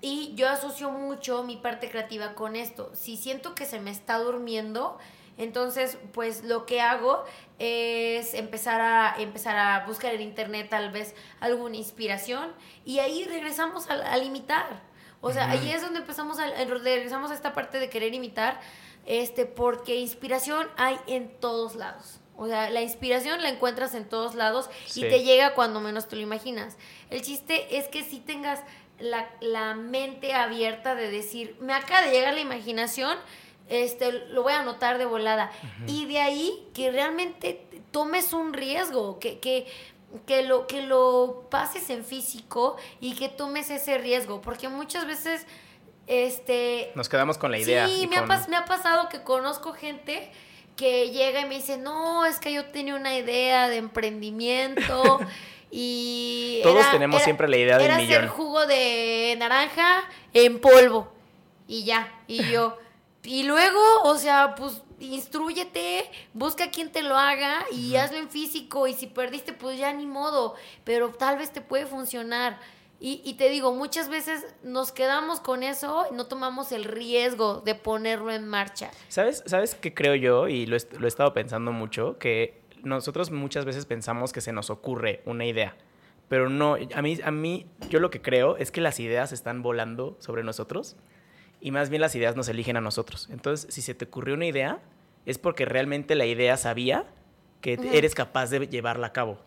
Y yo asocio mucho mi parte creativa con esto. Si siento que se me está durmiendo, entonces pues lo que hago es empezar a empezar a buscar en internet tal vez alguna inspiración y ahí regresamos a, a imitar. O sea, ahí es donde empezamos a regresamos a esta parte de querer imitar este porque inspiración hay en todos lados. O sea, la inspiración la encuentras en todos lados Sí. y te llega cuando menos te lo imaginas. El chiste es que si tengas la, la mente abierta de decir, me acaba de llegar la imaginación, este, lo voy a anotar de volada. Y de ahí que realmente tomes un riesgo, que, que, que, lo, que lo pases en físico y que tomes ese riesgo, porque muchas veces... Este, Nos quedamos con la idea. Sí, y me, ha con- me ha pasado que conozco gente que llega y me dice, no, es que yo tenía una idea de emprendimiento y... Todos tenemos siempre la idea del era millón. hacer jugo de naranja en polvo y ya, y yo... Y luego, o sea, pues instruyete, busca quien te lo haga y hazlo en físico y si perdiste, pues ya ni modo, pero tal vez te puede funcionar. Y, y te digo, muchas veces nos quedamos con eso y no tomamos el riesgo de ponerlo en marcha. ¿Sabes, ¿Sabes qué creo yo? Y lo, lo he estado pensando mucho, que nosotros muchas veces pensamos que se nos ocurre una idea. Pero no, a mí, a mí, yo lo que creo es que las ideas están volando sobre nosotros y más bien las ideas nos eligen a nosotros. Entonces, si se te ocurrió una idea, es porque realmente la idea sabía que eres capaz de llevarla a cabo.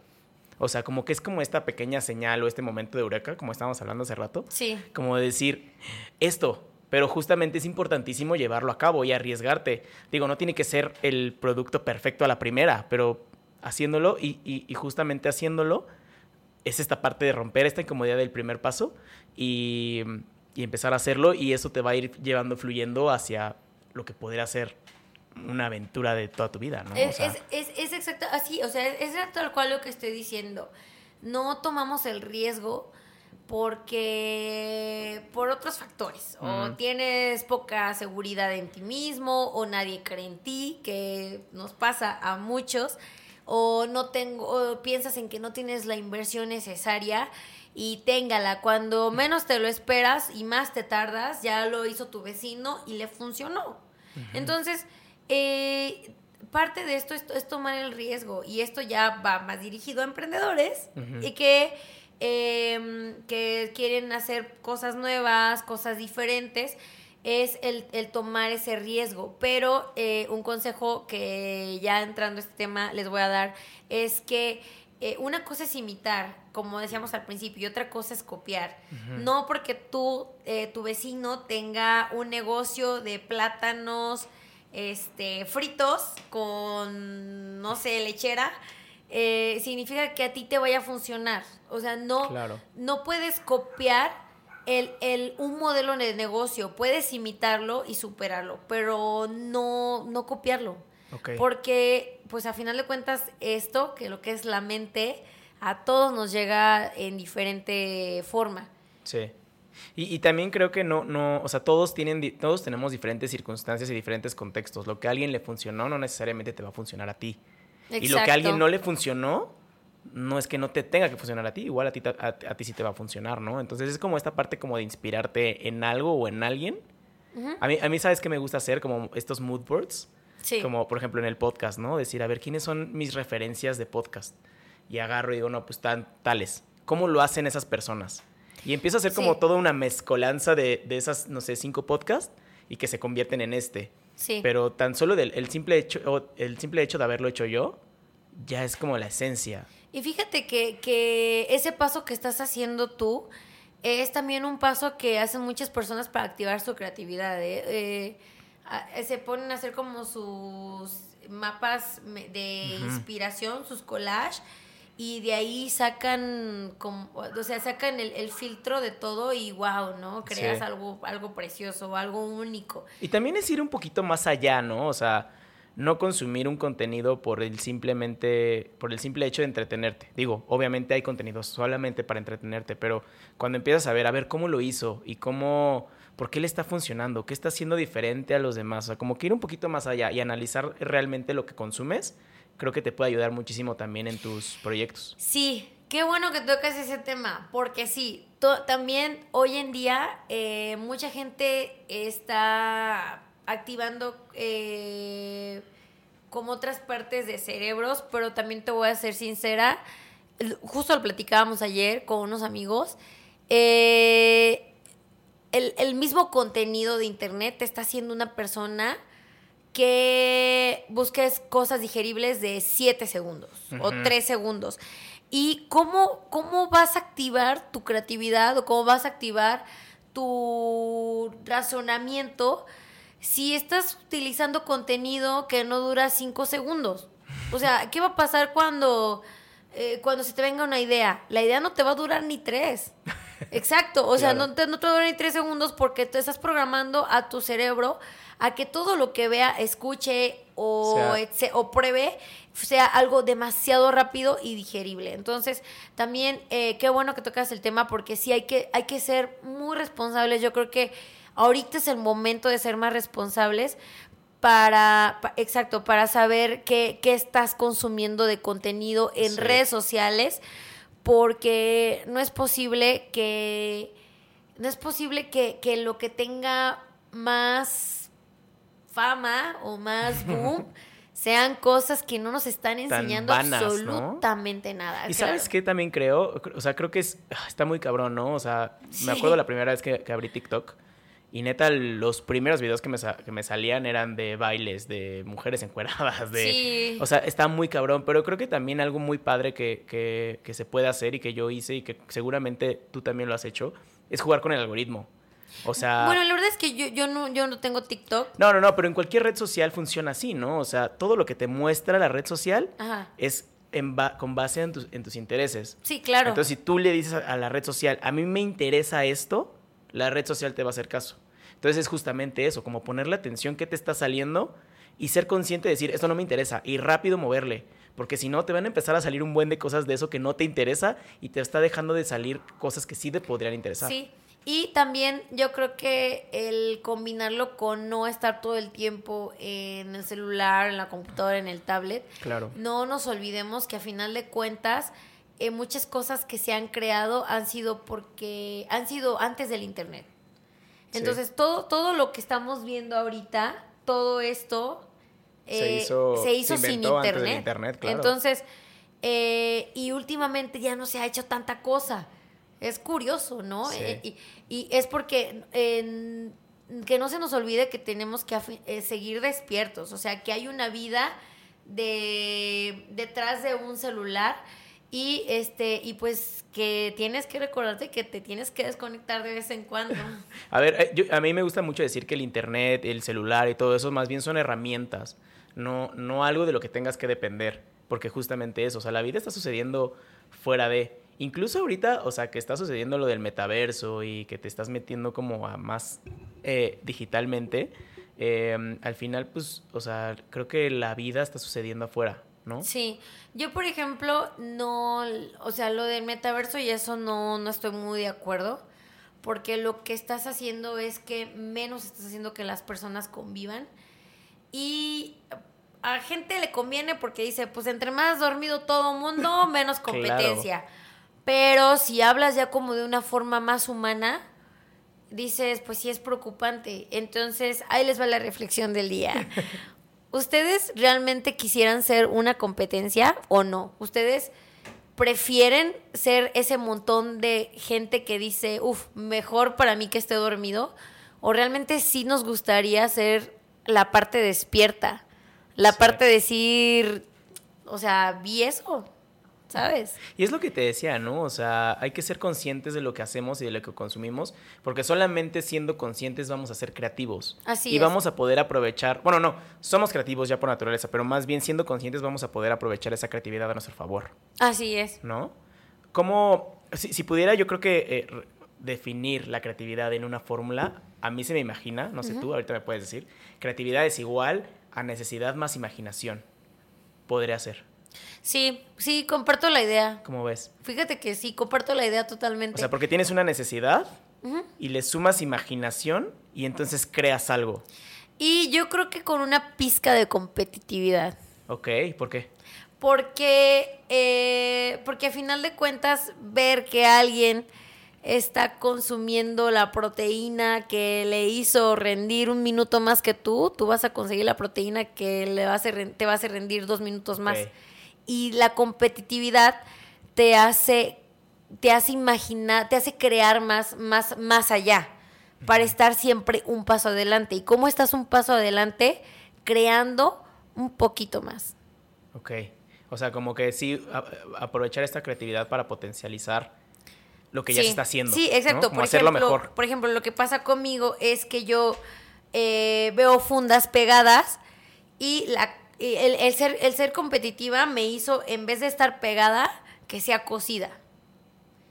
O sea, como que es como esta pequeña señal o este momento de eureka, como estábamos hablando hace rato Sí. como decir esto, pero justamente es importantísimo llevarlo a cabo y arriesgarte. Digo, no tiene que ser el producto perfecto a la primera, pero haciéndolo y, y- y justamente haciéndolo es esta parte de romper esta incomodidad del primer paso y, y empezar a hacerlo y eso te va a ir llevando, fluyendo hacia lo que podría ser una aventura de toda tu vida, ¿no? O Es, sea, es, es, es exacto, así, o sea, es, tal cual lo que estoy diciendo. No tomamos el riesgo porque por otros factores. O tienes poca seguridad en ti mismo, o nadie cree en ti, que nos pasa a muchos. O no tengo, o piensas en que no tienes la inversión necesaria y téngala. Cuando menos te lo esperas y más te tardas, ya lo hizo tu vecino y le funcionó. Entonces, eh, parte de esto es, es tomar el riesgo y esto ya va más dirigido a emprendedores y que, eh, que quieren hacer cosas nuevas, cosas diferentes, es el, el tomar ese riesgo. Pero eh, un consejo que ya entrando a este tema les voy a dar es que eh, una cosa es imitar, como decíamos al principio, y otra cosa es copiar. No porque tú, eh, tu vecino tenga un negocio de plátanos este, fritos con, no sé, lechera, eh, significa que a ti te vaya a funcionar. O sea, no, Claro. no puedes copiar el, el- un modelo de negocio, puedes imitarlo y superarlo, pero no, no copiarlo. Porque, pues a final de cuentas, esto, que lo que es la mente, a todos nos llega en diferente forma. Sí. Y, y también creo que no, no, o sea, todos tienen, todos tenemos diferentes circunstancias y diferentes contextos. Lo que a alguien le funcionó no necesariamente te va a funcionar a ti. Y lo que a alguien no le funcionó, no es que no te tenga que funcionar a ti, igual a ti, a, a ti sí te va a funcionar, ¿no? Entonces es como esta parte como de inspirarte en algo o en alguien. A mí, a mí ¿sabes qué me gusta hacer? Como estos mood boards. Sí. Como por ejemplo en el podcast, ¿no? Decir, a ver, ¿quiénes son mis referencias de podcast? Y agarro y digo, no, pues tan tales. ¿Cómo lo hacen esas personas? Y empiezo a hacer como Sí. toda una mezcolanza de, de esas, no sé, cinco podcasts y que se convierten en este. sí. Pero tan solo del el simple hecho, el simple hecho de haberlo hecho yo, ya es como la esencia. Y fíjate que, que ese paso que estás haciendo tú es también un paso que hacen muchas personas para activar su creatividad. ¿eh? Eh, a- se ponen a hacer como sus mapas de inspiración, sus collages, y de ahí sacan, como, o sea, sacan el, el filtro de todo y wow, ¿no? Creas Sí. algo, algo precioso, algo único. Y también es ir un poquito más allá, ¿no? O sea, no consumir un contenido por el simplemente, por el simple hecho de entretenerte. Digo, obviamente hay contenido solamente para entretenerte, pero cuando empiezas a ver, a ver cómo lo hizo y cómo, por qué le está funcionando, qué está haciendo diferente a los demás, o sea, como que ir un poquito más allá y analizar realmente lo que consumes, creo que te puede ayudar muchísimo también en tus proyectos. Sí, qué bueno que tocas ese tema, porque sí, también hoy en día eh, mucha gente está activando eh, como otras partes de cerebros, pero también te voy a ser sincera, justo lo platicábamos ayer con unos amigos, eh, el, el mismo contenido de internet te está haciendo una persona que busques cosas digeribles de 7 segundos o Ujú. 3 segundos. ¿Y cómo, cómo vas a activar tu creatividad o cómo vas a activar tu razonamiento si estás utilizando contenido que no dura 5 segundos? O sea, ¿qué va a pasar cuando, eh, cuando se te venga una idea? La idea no te va a durar ni tres. Exacto, o sea, Claro. no te, no te va a durar ni tres segundos porque te estás programando a tu cerebro a que todo lo que vea, escuche o, Sea- o pruebe sea algo demasiado rápido y digerible. Entonces, también eh, qué bueno que tocas el tema porque sí hay que, hay que ser muy responsables. Yo creo que ahorita es el momento de ser más responsables para, pa- exacto, para saber qué, qué estás consumiendo de contenido en Sí. redes sociales, porque no es posible que, no es posible que, que lo que tenga más fama o más boom sean cosas que no nos están enseñando vanas, ¿no? absolutamente nada. Y Claro. sabes qué también creo, o sea, creo que es, ah, está muy cabrón, ¿no? O sea, Sí. me acuerdo la primera vez que, que abrí TikTok y neta los primeros videos que me, que me salían eran de bailes, de mujeres encueradas, de... Sí. O sea, está muy cabrón, pero creo que también algo muy padre que, que, que se puede hacer y que yo hice y que seguramente tú también lo has hecho, es jugar con el algoritmo. O sea... Bueno, la verdad es que yo, yo, no, yo no tengo TikTok. No, no, no, pero en cualquier red social funciona así, ¿no? O sea, todo lo que te muestra la red social Ajá. es en ba- con base en tus, en tus intereses. Sí, claro. Entonces, si tú le dices a, a la red social, a mí me interesa esto, la red social te va a hacer caso. Entonces, es justamente eso, como ponerle atención qué te está saliendo y ser consciente de decir, esto no me interesa, y rápido moverle. Porque si no, te van a empezar a salir un buen de cosas de eso que no te interesa y te está dejando de salir cosas que sí te podrían interesar. Sí. Y también yo creo que el combinarlo con no estar todo el tiempo en el celular, en la computadora, en el tablet, Claro. no nos olvidemos que a final de cuentas eh, muchas cosas que se han creado han sido porque han sido antes del internet. Sí. Entonces todo todo lo que estamos viendo ahorita, todo esto Se eh, hizo- se hizo se sin inventó antes internet. del internet, claro. Entonces eh, y últimamente ya no se ha hecho tanta cosa. Es curioso, ¿no? Sí. Eh, y, y es porque en- que no se nos olvide que tenemos que eh, seguir despiertos, o sea, que hay una vida de detrás de un celular y este y pues que tienes que recordarte que te tienes que desconectar de vez en cuando. A ver, eh, yo- a mí me gusta mucho decir que el internet, el celular y todo eso más bien son herramientas, no, no algo de lo que tengas que depender, porque justamente eso, o sea, la vida está sucediendo fuera de, incluso ahorita, o sea, que está sucediendo lo del metaverso y que te estás metiendo como a más eh, digitalmente, eh, al final, pues, o sea, creo que la vida está sucediendo afuera, ¿no? Sí, yo por ejemplo no, o sea, lo del metaverso y eso no, no estoy muy de acuerdo, porque lo que estás haciendo es que menos estás haciendo que las personas convivan y a gente le conviene porque dice, pues entre más dormido todo mundo, menos Claro. Pero si hablas ya como de una forma más humana, dices, pues sí es preocupante. Entonces, ahí les va la reflexión del día. ¿Ustedes realmente quisieran ser una competencia o no? ¿Ustedes prefieren ser ese montón de gente que dice, uff, mejor para mí que esté dormido? ¿O realmente sí nos gustaría ser la parte despierta? La Sí. parte de decir, o sea, vi eso, ¿sabes? Y es lo que te decía, ¿no? O sea, hay que ser conscientes de lo que hacemos y de lo que consumimos, porque solamente siendo conscientes vamos a ser creativos. Así y es. vamos a poder aprovechar, bueno, no, somos creativos ya por naturaleza, pero más bien siendo conscientes vamos a poder aprovechar esa creatividad a nuestro favor, Así es. ¿no? Como, si, si pudiera yo creo que eh, definir la creatividad en una fórmula, a mí se me imagina, no sé tú, ahorita me puedes decir, creatividad es igual a necesidad más imaginación. Podría ser. Sí, sí, comparto la idea. ¿Cómo ves? Fíjate que sí, comparto la idea totalmente. O sea, porque tienes una necesidad y le sumas imaginación y entonces creas algo. Y yo creo que con una pizca de competitividad. Ok, ¿por qué? Porque, eh, porque a final de cuentas, ver que alguien está consumiendo la proteína que le hizo rendir un minuto más que tú, tú vas a conseguir la proteína que le va a hacer, te va a hacer rendir dos minutos más. Y la competitividad te hace, te hace imaginar, te hace crear más, más, más allá, para estar siempre un paso adelante. ¿Y cómo estás un paso adelante? Creando un poquito más. Ok. O sea, como que sí, a- aprovechar esta creatividad para potencializar lo que ya se está haciendo. Sí, ¿no? exacto. Como Por hacerlo ejemplo, mejor. por ejemplo, lo que pasa conmigo es que yo eh, veo fundas pegadas y la, y el, el ser, el ser competitiva me hizo, en vez de estar pegada, que sea cosida.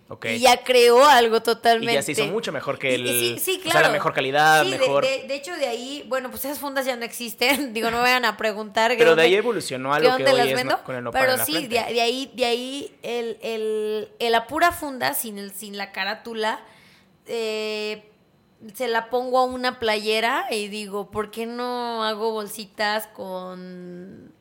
Ok. Y ya creó algo Y totalmente. ya se hizo mucho mejor que Y- el. y sí, sí, o sea, claro. la mejor calidad, Sí, de- mejor. De, de hecho, de ahí, bueno, pues esas fundas ya no existen. Digo, no me vayan a preguntar. Pero de ahí evolucionó a que lo que hoy las es vendo. no- con el nopal Pero en la sí, frente. de, de ahí, de ahí el, el, el- la pura funda sin, el, sin la carátula, eh, se la pongo a una playera y digo, ¿por qué no hago bolsitas con...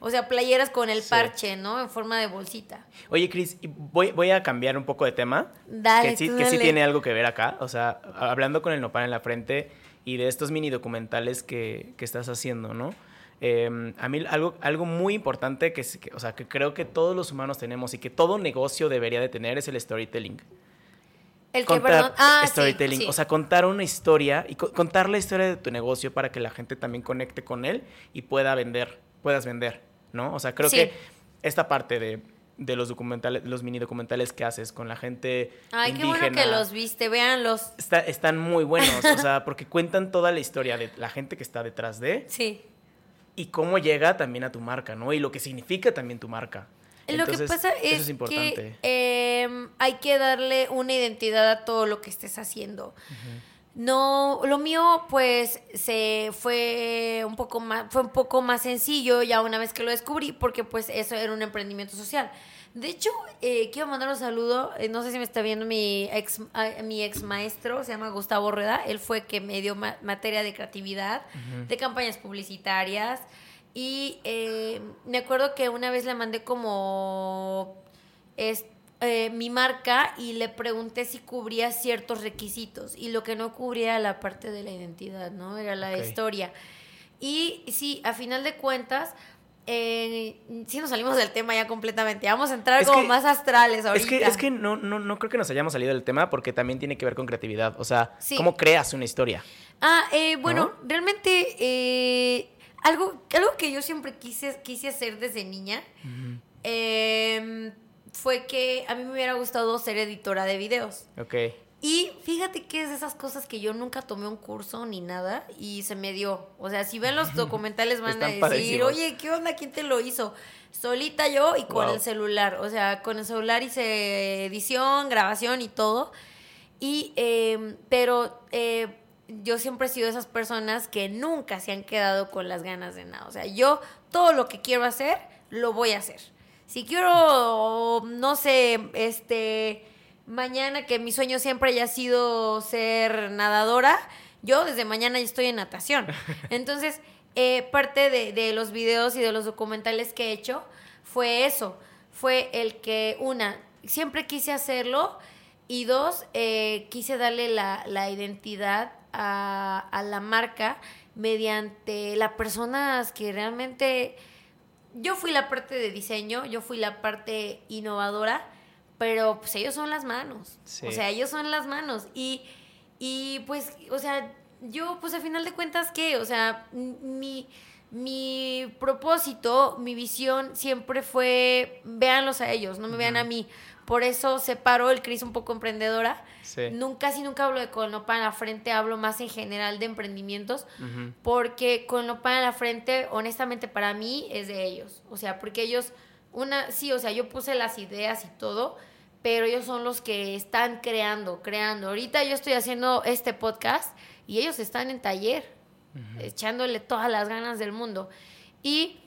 O sea, playeras con el Sí. parche, ¿no? En forma de bolsita. Oye, Cris, voy, voy a cambiar un poco de tema. Dale, que sí, tú que sí dale. tiene algo que ver acá. O sea, hablando con el nopal en la frente y de estos mini documentales que, que estás haciendo, ¿no? Eh, a mí algo, algo muy importante que, que- o sea, que creo que todos los humanos tenemos y que todo negocio debería de tener es el storytelling. El que, perdón. Ah, sí, storytelling, sí. o sea, contar una historia y co- contar la historia de tu negocio para que la gente también conecte con él y pueda vender, puedas vender, ¿no? O sea, creo Sí. que esta parte de, de los documentales, los mini documentales que haces con la gente Ay, qué indígena, bueno que los viste, véanlos. está- están muy buenos, o sea, porque cuentan toda la historia de la gente que está detrás de Sí. y cómo llega también a tu marca, ¿no? Y lo que significa también tu marca. Lo que pasa es, que em, hay que darle una identidad a todo lo que estés haciendo. No, lo mío pues se fue un poco más fue un poco más sencillo ya una vez que lo descubrí porque pues eso era un emprendimiento social. De hecho, eh, quiero mandar un saludo, eh, no sé si me está viendo mi ex, mi ex maestro, se llama Gustavo Rueda, él fue que me dio ma- materia de creatividad, de campañas publicitarias, y eh, me acuerdo que una vez le mandé como es, eh, mi marca y le pregunté si cubría ciertos requisitos, y lo que no cubría era la parte de la identidad, ¿no? Era la Ok. historia. Y sí, a final de cuentas, eh, sí nos salimos del tema ya completamente. Vamos a entrar Es como que- más astrales ahorita. Es que, es que no, no, no creo que nos hayamos salido del tema porque también tiene que ver con creatividad. O sea, Sí. cómo creas una historia. Ah, eh, bueno, ¿No? realmente eh, algo, algo que yo siempre quise, quise hacer desde niña eh, fue que a mí me hubiera gustado ser editora de videos. Ok. Y fíjate que es de esas cosas que yo nunca tomé un curso ni nada y se me dio. O sea, si ven los documentales van a decir, oye, ¿qué onda? ¿Quién te lo hizo? Solita yo y con Wow. el celular. O sea, con el celular hice edición, grabación y todo. Y, eh, pero eh, yo siempre he sido de esas personas que nunca se han quedado con las ganas de nada. O sea, yo todo lo que quiero hacer, lo voy a hacer. Si quiero, no sé, este, mañana que mi sueño siempre haya sido ser nadadora, yo desde mañana ya estoy en natación. Entonces, eh, parte de, de los videos y de los documentales que he hecho fue eso. Fue el que, una, siempre quise hacerlo y dos, eh, quise darle la, la identidad a, a la marca mediante las personas que realmente... Yo fui la parte de diseño, yo fui la parte innovadora, pero pues ellos son las manos. Sí. O sea, ellos son las manos. Y, y pues, o sea, yo pues al final de cuentas, ¿qué? O sea, mi, mi propósito, mi visión siempre fue, véanlos a ellos, no me vean a mí. Por eso separo el Cris un poco emprendedora. Sí. Nunca, casi nunca hablo de con Nopa en la frente, hablo más en general de emprendimientos, Ujú. porque con Nopa en la frente, honestamente para mí es de ellos. O sea, porque ellos, una, sí, o sea, yo puse las ideas y todo, pero ellos son los que están creando, creando. Ahorita yo estoy haciendo este podcast y ellos están en taller, echándole todas las ganas del mundo. Y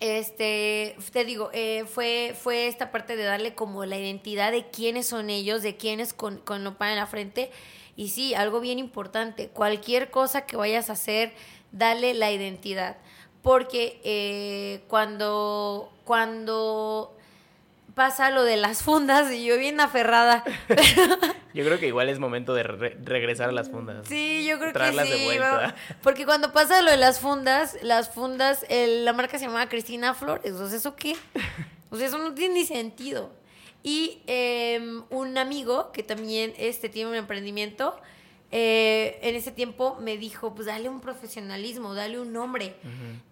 este, te digo, eh, fue, fue esta parte de darle como la identidad de quiénes son ellos, de quiénes con, con Nopal en la frente. Y sí, algo bien importante, cualquier cosa que vayas a hacer, dale la identidad. Porque eh, cuando, cuando pasa lo de las fundas, y yo bien aferrada, Yo creo que igual es momento de re- regresar a las fundas. Sí, yo creo Traerlas que de sí. vuelta. va- Porque cuando pasa lo de las fundas, las fundas, el- la marca se llamaba Cristina Flores. O sea, ¿eso qué? O sea, eso no tiene ni sentido. Y em, un amigo que también este, tiene un emprendimiento, eh, en ese tiempo me dijo, pues dale un profesionalismo, dale un nombre.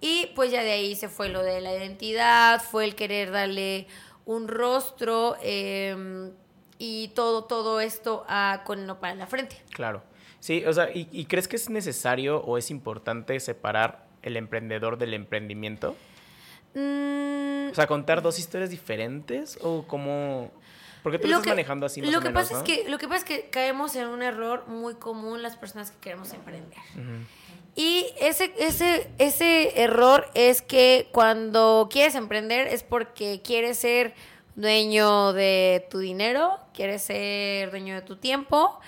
Y pues ya de ahí se fue lo de la identidad, fue el querer darle un rostro em, y todo, todo esto a, con el nopal en la frente. Claro. Sí, o sea, ¿y, y crees que es necesario o es importante separar el emprendedor del emprendimiento? Mm, O sea, contar dos historias diferentes o cómo... Porque tú lo, estás manejando así más lo o que menos, pasa ¿no? es que Lo que pasa es que caemos en un error muy común las personas que queremos emprender. Ujú. Y ese, ese, ese error es que cuando quieres emprender es porque quieres ser dueño de tu dinero, quieres ser dueño de tu tiempo.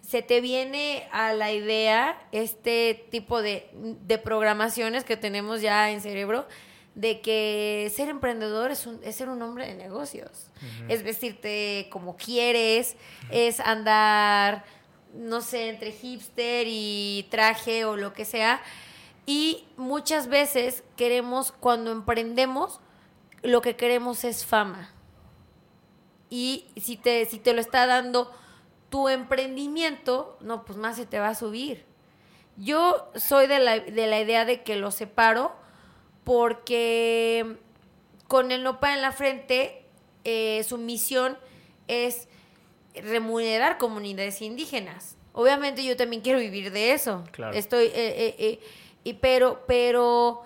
Se te viene a la idea este tipo de, de programaciones que tenemos ya en cerebro de que ser emprendedor es, un- es ser un hombre de negocios. Es vestirte como quieres, es andar no sé, entre hipster y traje o lo que sea. Y muchas veces queremos, cuando emprendemos, lo que queremos es fama. Y si te, si te lo está dando tu emprendimiento, no, pues más se te va a subir. Yo soy de la, de la idea de que lo separo porque con el NOPA en la frente, eh, su misión es remunerar comunidades indígenas. Obviamente yo también quiero vivir de eso. Claro. Estoy, eh, eh, eh, y pero, pero,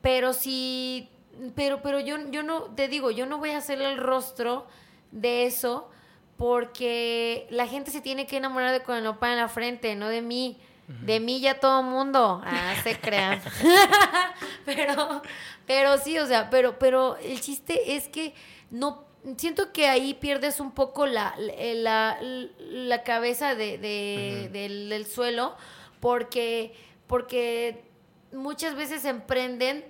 pero si, pero, pero yo, yo no, te digo, yo no voy a hacer el rostro de eso porque la gente se tiene que enamorar de con el nopal en la frente, no de mí. De mí ya todo mundo. Ah, se crean. pero, pero sí, o sea, pero, pero el chiste es que no siento que ahí pierdes un poco la, la, la cabeza de, del, del suelo porque, porque muchas veces emprenden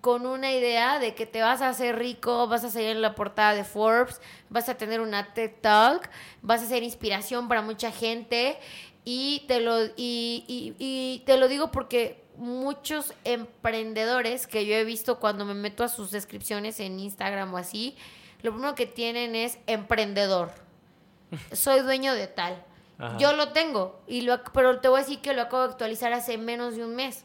con una idea de que te vas a hacer rico, vas a salir en la portada de Forbes, vas a tener una TED Talk, vas a ser inspiración para mucha gente y te lo, y, y- y te lo digo porque muchos emprendedores que yo he visto cuando me meto a sus descripciones en Instagram o así, lo primero que tienen es emprendedor. Soy dueño de tal. Ajá. Yo lo tengo, y lo, pero te voy a decir que lo acabo de actualizar hace menos de un mes.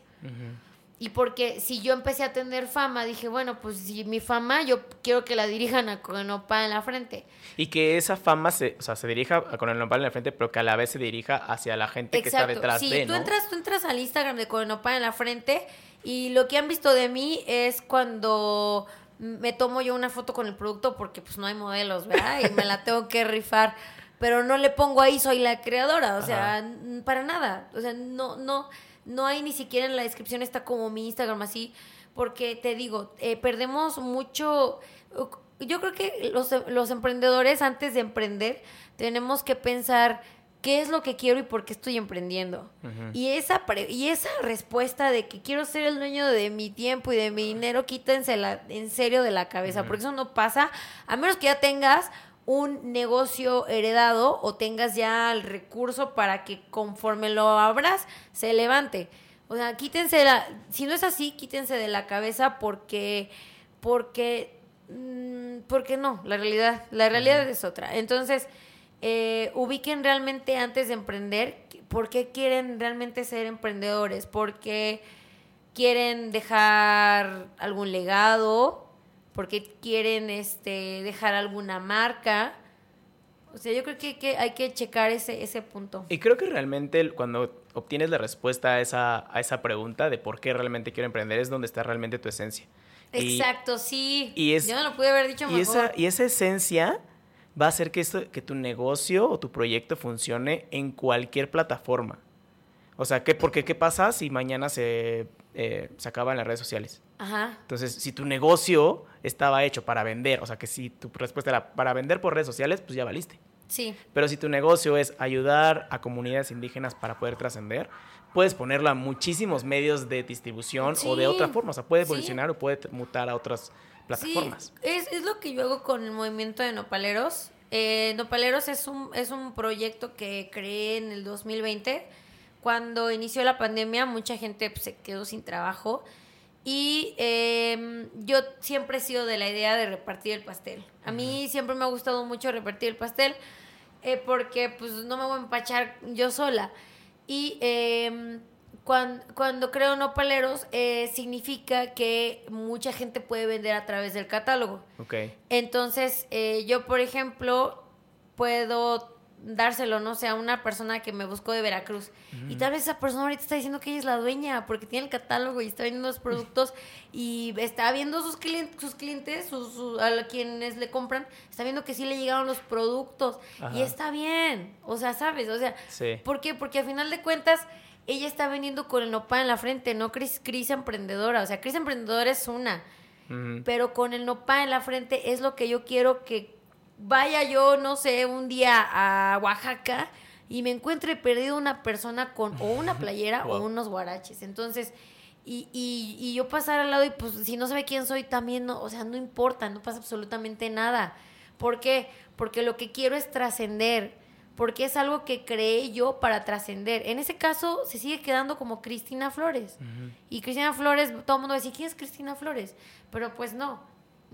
Y porque si yo empecé a tener fama, dije, bueno, pues si mi fama, yo quiero que la dirijan a Conopa en la frente. Y que esa fama se, o sea, se dirija a- con el nopal en la frente, pero que a la vez se dirija hacia la gente que está detrás sí, de, tú ¿no? entras, tú entras al Instagram de Conopa en la frente y lo que han visto de mí es cuando me tomo yo una foto con el producto porque pues no hay modelos, ¿verdad? Y me la tengo que rifar. Pero no le pongo ahí, soy la creadora, o sea, Ajá. para nada. O sea, no, no, no hay ni siquiera en la descripción está como mi Instagram así, porque te digo, eh, perdemos mucho. Yo creo que los, los emprendedores, antes de emprender, tenemos que pensar qué es lo que quiero y por qué estoy emprendiendo. Y esa, pre- y esa respuesta de que quiero ser el dueño de mi tiempo y de mi dinero, quítensela en serio de la cabeza, porque eso no pasa, a menos que ya tengas un negocio heredado o tengas ya el recurso para que conforme lo abras, se levante. O sea, quítense la, si no es así, quítense de la cabeza porque, porque, mm, porque no, la realidad, la realidad es otra. Entonces, eh, ubiquen realmente antes de emprender por qué quieren realmente ser emprendedores, porque quieren dejar algún legado, porque quieren este, dejar alguna marca. O sea, yo creo que, que hay que checar ese, ese punto. Y creo que realmente cuando obtienes la respuesta a esa, a esa pregunta de por qué realmente quiero emprender es donde está realmente tu esencia. Exacto, sí. Y es, yo no lo pude haber dicho y mejor. Esa, y esa esencia va a hacer que, esto, que tu negocio o tu proyecto funcione en cualquier plataforma. O sea, ¿qué, porque ¿qué pasa si mañana se, eh, se acaba en las redes sociales? Ajá. Entonces, si tu negocio estaba hecho para vender, o sea, que si tu respuesta era para vender por redes sociales, pues ya valiste. Sí. Pero si tu negocio es ayudar a comunidades indígenas para poder trascender, puedes ponerlo a muchísimos medios de distribución o de otra forma. O sea, puede evolucionar o puede mutar a otras plataformas. Sí, es, es, lo que yo hago con el movimiento de Nopaleros. Eh, Nopaleros es un, es un proyecto que creé en el 2020. Cuando inició la pandemia, mucha gente pues, se quedó sin trabajo. Y eh, yo siempre he sido de la idea de repartir el pastel. A mí siempre me ha gustado mucho repartir el pastel eh, porque pues no me voy a empachar yo sola. Y eh, cuando, cuando, creo nopaleros eh, significa que mucha gente puede vender a través del catálogo. Okay. Entonces, eh, yo, por ejemplo, puedo dárselo, no sé, a una persona que me buscó de Veracruz. Y tal vez esa persona ahorita está diciendo que ella es la dueña porque tiene el catálogo y está vendiendo los productos y está viendo sus clientes, sus clientes, sus, sus, a quienes le compran, está viendo que sí le llegaron los productos Ajá. y está bien. O sea, ¿sabes? O sea, sí. ¿por qué? Porque al final de cuentas ella está vendiendo con el nopal en la frente, no Cris, Cris Emprendedora. O sea, Cris Emprendedora es una. Uh -huh. Pero con el nopal en la frente es lo que yo quiero que vaya yo, no sé, un día a Oaxaca y me encuentre perdido una persona con o una playera wow. o unos guaraches. Entonces, y, y, y, yo pasar al lado y pues si no sabe quién soy también, no, o sea, no importa, no pasa absolutamente nada. ¿Por qué? Porque lo que quiero es trascender, porque es algo que creé yo para trascender. En ese caso se sigue quedando como Cristina Flores. Uh -huh. Y Cristina Flores, todo el mundo va a decir, ¿quién es Cristina Flores? Pero pues no.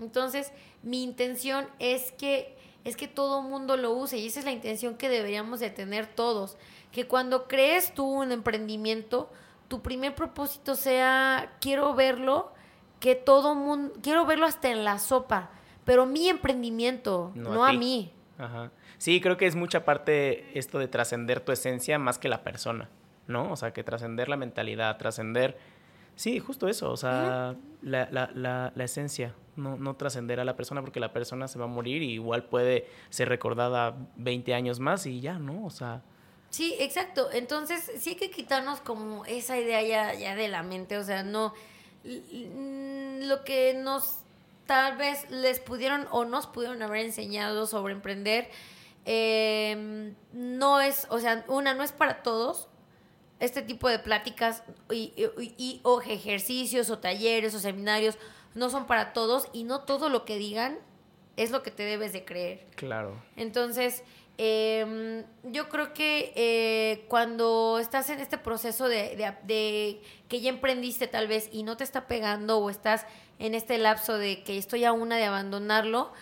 Entonces, mi intención es que es que todo mundo lo use y esa es la intención que deberíamos de tener todos, que cuando crees tú un emprendimiento, tu primer propósito sea quiero verlo, que todo mundo quiero verlo hasta en la sopa, pero mi emprendimiento, no, no a, a, mí. Ajá. Sí, creo que es mucha parte esto de trascender tu esencia más que la persona, ¿no? O sea, que trascender la mentalidad, trascender Sí, justo eso, o sea, uh -huh. la, la, la, la, esencia, no, no trascender a la persona porque la persona se va a morir y igual puede ser recordada 20 años más y ya, ¿no? O sea... Sí, exacto. Entonces, sí hay que quitarnos como esa idea ya, ya de la mente, o sea, no... Lo que nos tal vez les pudieron o nos pudieron haber enseñado sobre emprender, eh, no es, o sea, una, no es para todos, este tipo de pláticas y, y, y, o ejercicios o talleres o seminarios no son para todos y no todo lo que digan es lo que te debes de creer. Claro. Entonces, eh, yo creo que eh, cuando estás en este proceso de, de, de, que ya emprendiste tal vez y no te está pegando o estás en este lapso de que estoy a una de abandonarlo,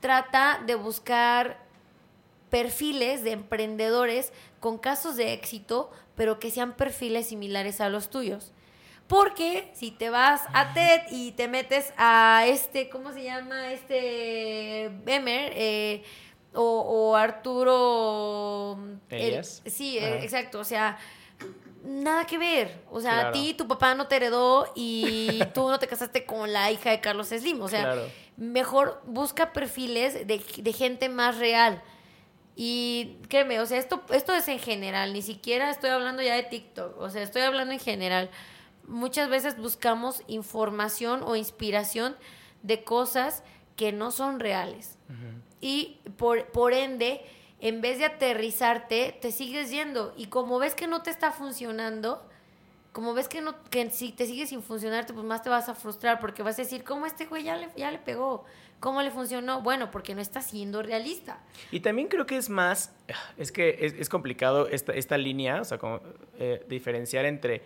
trata de buscar perfiles de emprendedores con casos de éxito, pero que sean perfiles similares a los tuyos. Porque si te vas a TED y te metes a este, ¿cómo se llama? Este Bemer, eh, o, o, Arturo... El, sí, Ajá. exacto. O sea, nada que ver. O sea, claro. a ti tu papá no te heredó y tú no te casaste con la hija de Carlos Slim. O sea, claro. mejor busca perfiles de, de gente más real. Y créeme, o sea, esto, esto es en general, ni siquiera estoy hablando ya de TikTok, o sea, estoy hablando en general. Muchas veces buscamos información o inspiración de cosas que no son reales. Uh -huh. Y por, por ende, en vez de aterrizarte, te sigues yendo. Y como ves que no te está funcionando, como ves que, no, que si te sigues sin funcionarte, pues más te vas a frustrar porque vas a decir, ¿cómo este güey ya le, ya le pegó? ¿Cómo le funcionó? Bueno, porque no está siendo realista. Y también creo que es más, es que es, es complicado esta, esta línea, o sea, como, eh, diferenciar entre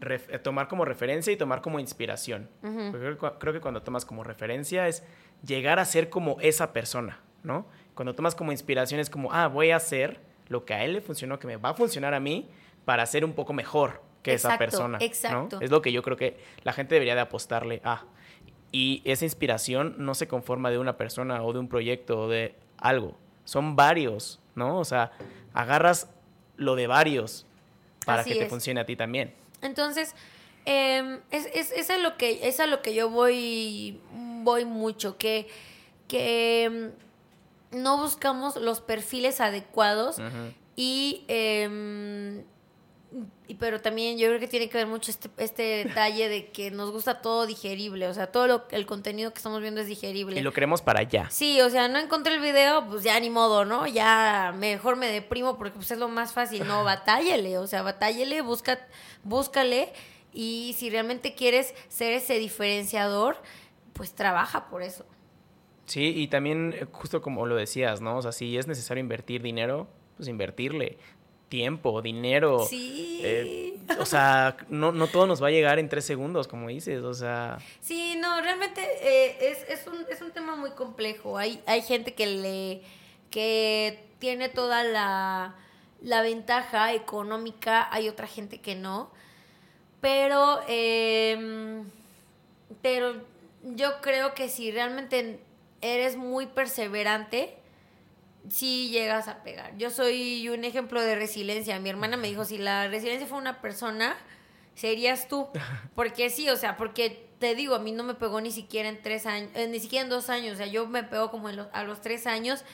ref, tomar como referencia y tomar como inspiración. Uh -huh. creo, creo, que cuando tomas como referencia es llegar a ser como esa persona, ¿no? Cuando tomas como inspiración es como, ah, voy a hacer lo que a él le funcionó, que me va a funcionar a mí para ser un poco mejor, que esa Exacto, persona. ¿no? exacto. Es lo que yo creo que la gente debería de apostarle a. Y esa inspiración no se conforma de una persona o de un proyecto o de algo. Son varios, ¿no? O sea, agarras lo de varios para Así que te es. funcione a ti también. Entonces, eh, es, es, es a lo que, es a lo que yo voy, voy mucho, que, que mm, no buscamos los perfiles adecuados y, eh, y- pero también yo creo que tiene que ver mucho este, este detalle de que nos gusta todo digerible, o sea, todo lo, el contenido que estamos viendo es digerible. Y lo queremos para allá. Sí, o sea, no encontré el video, pues ya ni modo, ¿no? Ya mejor me deprimo porque pues es lo más fácil, no, batállele, o sea, batállele, busca, búscale y si realmente quieres ser ese diferenciador, pues trabaja por eso. Sí, y también eh, justo como lo decías, ¿no? O sea, si es necesario invertir dinero, pues invertirle tiempo, dinero. Sí. eh, o sea, no, no todo nos va a llegar en tres segundos, como dices. O sea, Sí, no, realmente eh, es, es, un, es un tema muy complejo. Hay, hay gente que le que tiene toda la, la ventaja económica, hay otra gente que no. Pero, eh, pero yo creo que si realmente eres muy perseverante, sí llegas a pegar. Yo soy un ejemplo de resiliencia. Mi hermana me dijo, si la resiliencia fue una persona, serías tú. Porque sí, o sea, porque te digo, a mí no me pegó ni siquiera en tres años, eh, ni siquiera en dos años. O sea, yo me pegó como en los- a los tres años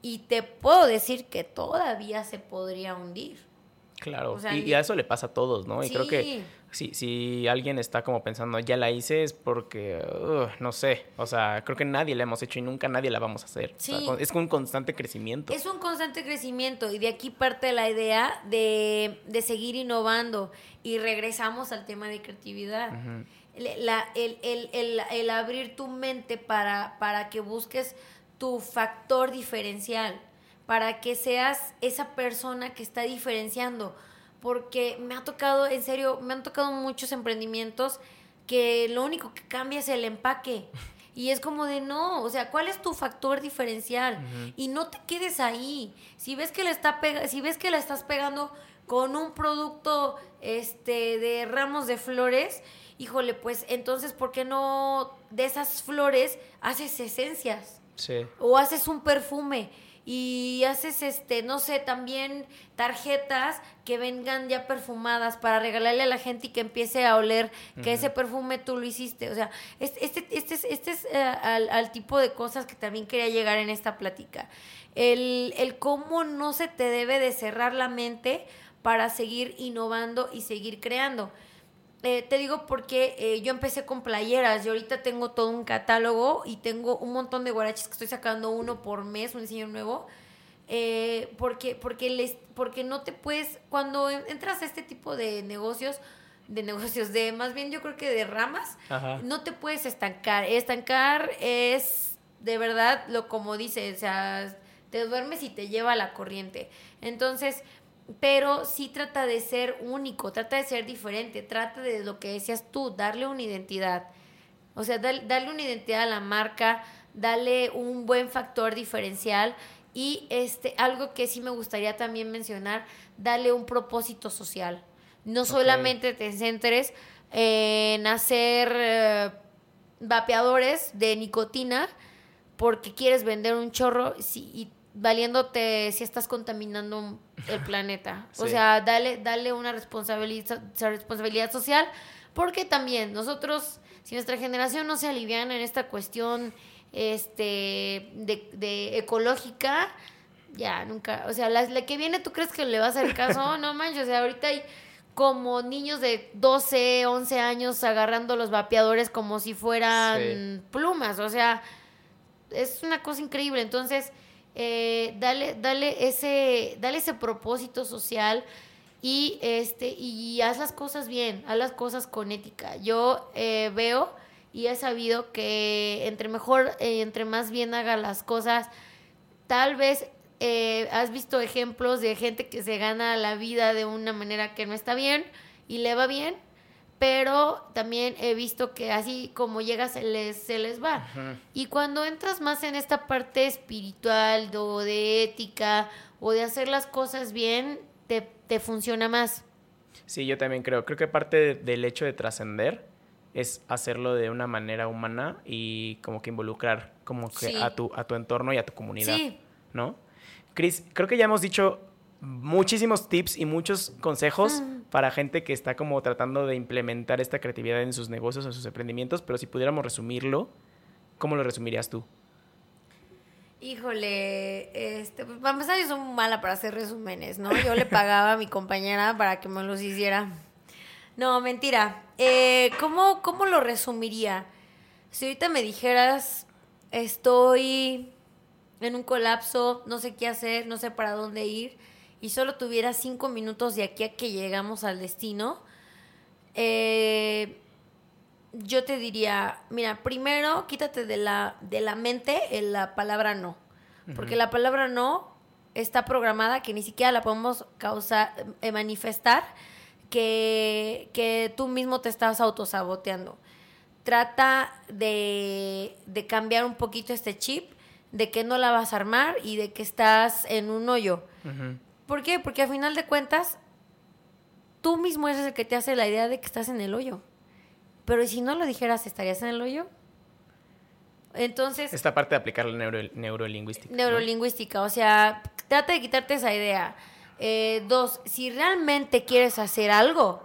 y te puedo decir que todavía se podría hundir. claro. O sea, y, y a eso le pasa a todos, ¿no? Y creo que Sí. Si, si alguien está como pensando, ya la hice, es porque, ugh, no sé. O sea, creo que nadie la hemos hecho y nunca nadie la vamos a hacer. O sea, Sí. es un constante crecimiento. Es un constante crecimiento y de aquí parte la idea de, de seguir innovando y regresamos al tema de creatividad. La- el, el- el- el abrir tu mente para, para que busques tu factor diferencial, para que seas esa persona que está diferenciando. Porque me ha tocado, en serio, me han tocado muchos emprendimientos que lo único que cambia es el empaque. Y es como de no, o sea, ¿cuál es tu factor diferencial? Y no te quedes ahí. Si ves que le está pega si ves que la estás pegando con un producto este de ramos de flores, híjole, pues entonces ¿por qué no de esas flores haces esencias? Sí. o haces un perfume y haces este no sé también tarjetas que vengan ya perfumadas para regalarle a la gente y que empiece a oler que ese perfume tú lo hiciste. O sea este este este es, este es, eh, al, al tipo de cosas que también quería llegar en esta plática. El, el cómo no se te debe de cerrar la mente para seguir innovando y seguir creando eh, te digo porque eh, yo empecé con playeras y ahorita tengo todo un catálogo y tengo un montón de guaraches que estoy sacando uno por mes, un diseño nuevo. eh, porque, porque, les, porque no te puedes, cuando en- entras a este tipo de negocios, de negocios, de más bien yo creo que de ramas, Ajá. no te puedes estancar. Estancar es de verdad lo como dice, o sea, te duermes y te lleva a la corriente. Entonces, pero sí trata de ser único, trata de ser diferente, trata de lo que decías tú, darle una identidad. O sea, darle una identidad a la marca, darle un buen factor diferencial y este algo que sí me gustaría también mencionar, darle un propósito social. No solamente te centres en hacer eh, vapeadores de nicotina porque quieres vender un chorro si- y valiéndote si estás contaminando el planeta. O sea, dale, dale una responsabilidad, responsabilidad social porque también nosotros, si nuestra generación no se aliviana en esta cuestión este de, de ecológica, ya nunca, o sea, la, la que viene, ¿tú crees que le va a hacer caso? No manches, o sea, ahorita hay como niños de 12, 11 años agarrando los vapeadores como si fueran Sí. plumas, o sea, es una cosa increíble. Entonces, eh, dale, dale ese, dale ese propósito social y este, y haz las cosas bien, haz las cosas con ética. Yo eh, veo y he sabido que entre mejor, eh, entre más bien haga las cosas, tal vez eh, has visto ejemplos de gente que se gana la vida de una manera que no está bien y le va bien, pero también he visto que así como llega se les, se les va. Y cuando entras más en esta parte espiritual o de ética o de hacer las cosas bien, te, te funciona más. Sí, yo también creo. Creo que parte del hecho de trascender es hacerlo de una manera humana y como que involucrar como que Sí. a, tu, a tu entorno y a tu comunidad, Sí. ¿no? Cris, creo que ya hemos dicho muchísimos tips y muchos consejos Mm. Para gente que está como tratando de implementar esta creatividad en sus negocios o sus emprendimientos, pero si pudiéramos resumirlo, ¿cómo lo resumirías tú? Híjole, este, pues, para empezar yo soy mala para hacer resúmenes, ¿no? Yo le pagaba a mi compañera para que me los hiciera. No, mentira. Eh, ¿cómo, ¿Cómo lo resumiría? Si ahorita me dijeras, estoy en un colapso, no sé qué hacer, no sé para dónde ir, y solo tuviera cinco minutos de aquí a que llegamos al destino, eh, yo te diría, mira, primero quítate de la, de la mente la palabra no. Porque la palabra no está programada que ni siquiera la podemos causar, eh, manifestar, que, que tú mismo te estás autosaboteando. Trata de, de cambiar un poquito este chip, de que no la vas a armar y de que estás en un hoyo. ¿Por qué? Porque a final de cuentas, tú mismo eres el que te hace la idea de que estás en el hoyo. Pero ¿y si no lo dijeras, estarías en el hoyo? Entonces, Esta parte de aplicar la neuro, neurolingüística. ¿no? neurolingüística, o sea, trata de quitarte esa idea. Eh, dos, si realmente quieres hacer algo,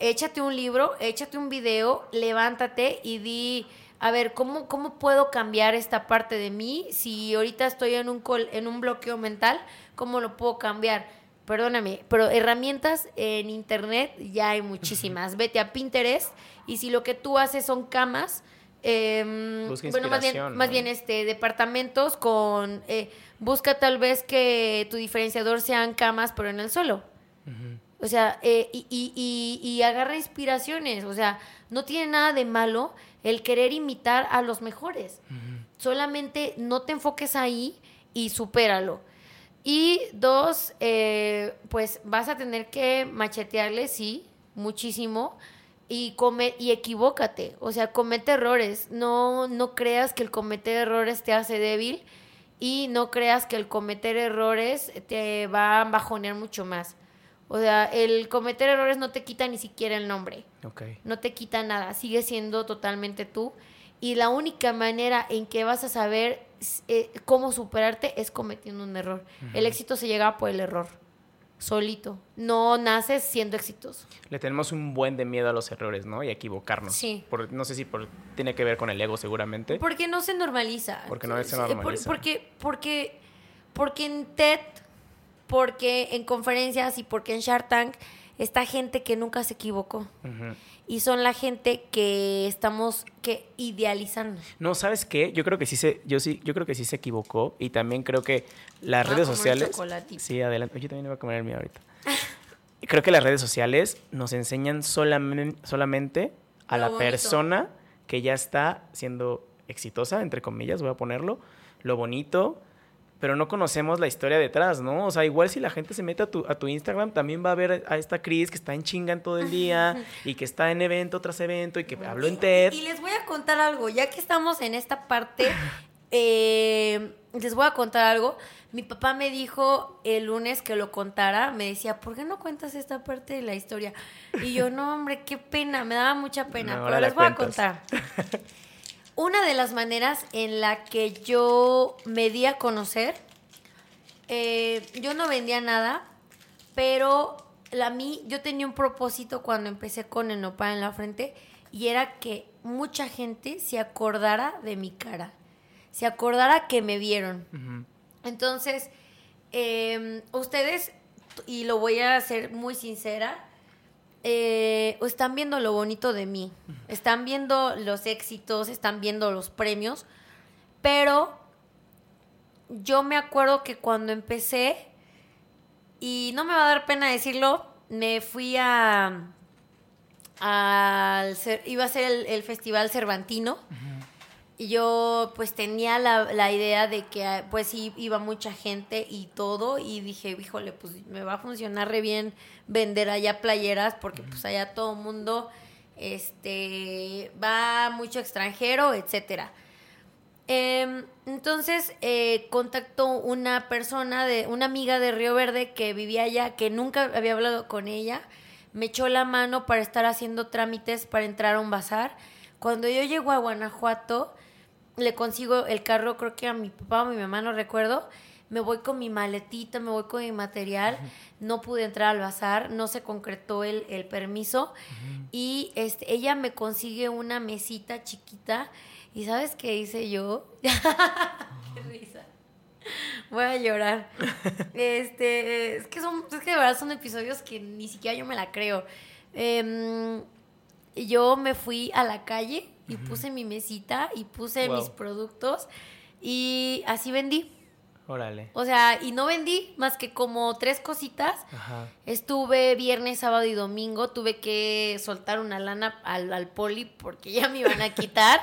échate un libro, échate un video, levántate y di, a ver, ¿cómo, cómo puedo cambiar esta parte de mí? Si ahorita estoy en un, col- en un bloqueo mental, ¿cómo lo puedo cambiar? Perdóname, pero herramientas en internet ya hay muchísimas. Vete a Pinterest y si lo que tú haces son camas, em, Busca bueno, más bien, más bien este, departamentos con... eh, busca tal vez que tu diferenciador sean camas, pero en el suelo. O sea, eh, y, y, y, y agarra inspiraciones. O sea, no tiene nada de malo el querer imitar a los mejores. Solamente no te enfoques ahí y supéralo. Y dos, eh, pues vas a tener que machetearle, sí, muchísimo. Y, come, y equivócate, o sea, comete errores. No, no creas que el cometer errores te hace débil y no creas que el cometer errores te va a bajonear mucho más. O sea, el cometer errores no te quita ni siquiera el nombre, Ok. no te quita nada, sigue siendo totalmente tú. Y la única manera en que vas a saber eh, cómo superarte es cometiendo un error. El éxito se llega por el error, solito. No naces siendo exitoso. Le tenemos un buen de miedo a los errores, ¿no? Y a equivocarnos. Sí. Por- no sé si por, tiene que ver con el ego, seguramente. Porque no se normaliza. Porque no se por- normaliza. Porque, porque, porque en TED, porque en conferencias y porque en Shark Tank está gente que nunca se equivocó. Ujú. Y son la gente que estamos que idealizando. No, ¿sabes qué? Yo creo que sí se, yo sí, yo creo que sí se equivocó. Y también creo que las redes sociales. Sí, adelante. Yo también voy a comer el mío ahorita. creo que las redes sociales nos enseñan solamente, solamente a Lo la bonito. persona que ya está siendo exitosa, entre comillas, voy a ponerlo, lo bonito, pero no conocemos la historia detrás, ¿no? O sea, igual si la gente se mete a tu, a tu Instagram, también va a ver a esta Cris que está en chingan todo el día y que está en evento tras evento y que habló en TED. Y les voy a contar algo, ya que estamos en esta parte, eh, les voy a contar algo. Mi papá me dijo el lunes que lo contara, me decía, ¿por qué no cuentas esta parte de la historia? Y yo, no, hombre, qué pena, me daba mucha pena, No, pero les voy a contar. Una de las maneras en la que yo me di a conocer, eh, yo no vendía nada, pero a mí, yo tenía un propósito cuando empecé con el nopal en la frente y era que mucha gente se acordara de mi cara, se acordara que me vieron. Entonces, eh, ustedes, y lo voy a ser muy sincera, eh, están viendo lo bonito de mí, están viendo los éxitos, están viendo los premios, pero yo me acuerdo que cuando empecé, y no me va a dar pena decirlo, me fui a... al iba a ser el, el Festival Cervantino. Y yo pues tenía la, la idea de que ah, pues iba mucha gente y todo y dije, híjole, pues me va a funcionar re bien vender allá playeras porque pues allá todo el mundo este va mucho extranjero, etcétera. Em, entonces eh, contactó una persona, de una amiga de Río Verde que vivía allá, que nunca había hablado con ella. Me echó la mano para estar haciendo trámites para entrar a un bazar. Cuando yo llego a Guanajuato, le consigo el carro, creo que a mi papá o mi mamá, no recuerdo. Me voy con mi maletita, me voy con mi material. No pude entrar al bazar, no se concretó el, el permiso. Y este, ella me consigue una mesita chiquita ¿Y sabes qué hice yo? qué risa. Voy a llorar. Este, es que son, es que de verdad son episodios que ni siquiera yo me la creo. Em, yo me fui a la calle y puse mi mesita y puse mis productos y así vendí. Órale. O sea, y no vendí más que como tres cositas. Ajá. Estuve viernes, sábado y domingo. Tuve que soltar una lana al, al poli porque ya me iban a quitar.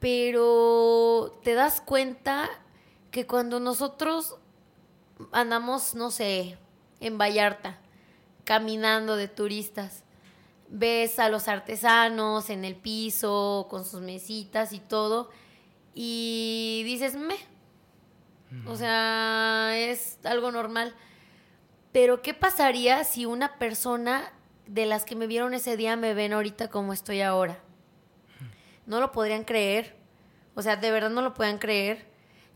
pero te das cuenta que cuando nosotros andamos, no sé, en Vallarta, caminando de turistas, ves a los artesanos en el piso, con sus mesitas y todo, y dices, me, o sea, es algo normal. Pero ¿qué pasaría si una persona de las que me vieron ese día me ven ahorita como estoy ahora? no lo podrían creer. O sea, de verdad no lo podían creer.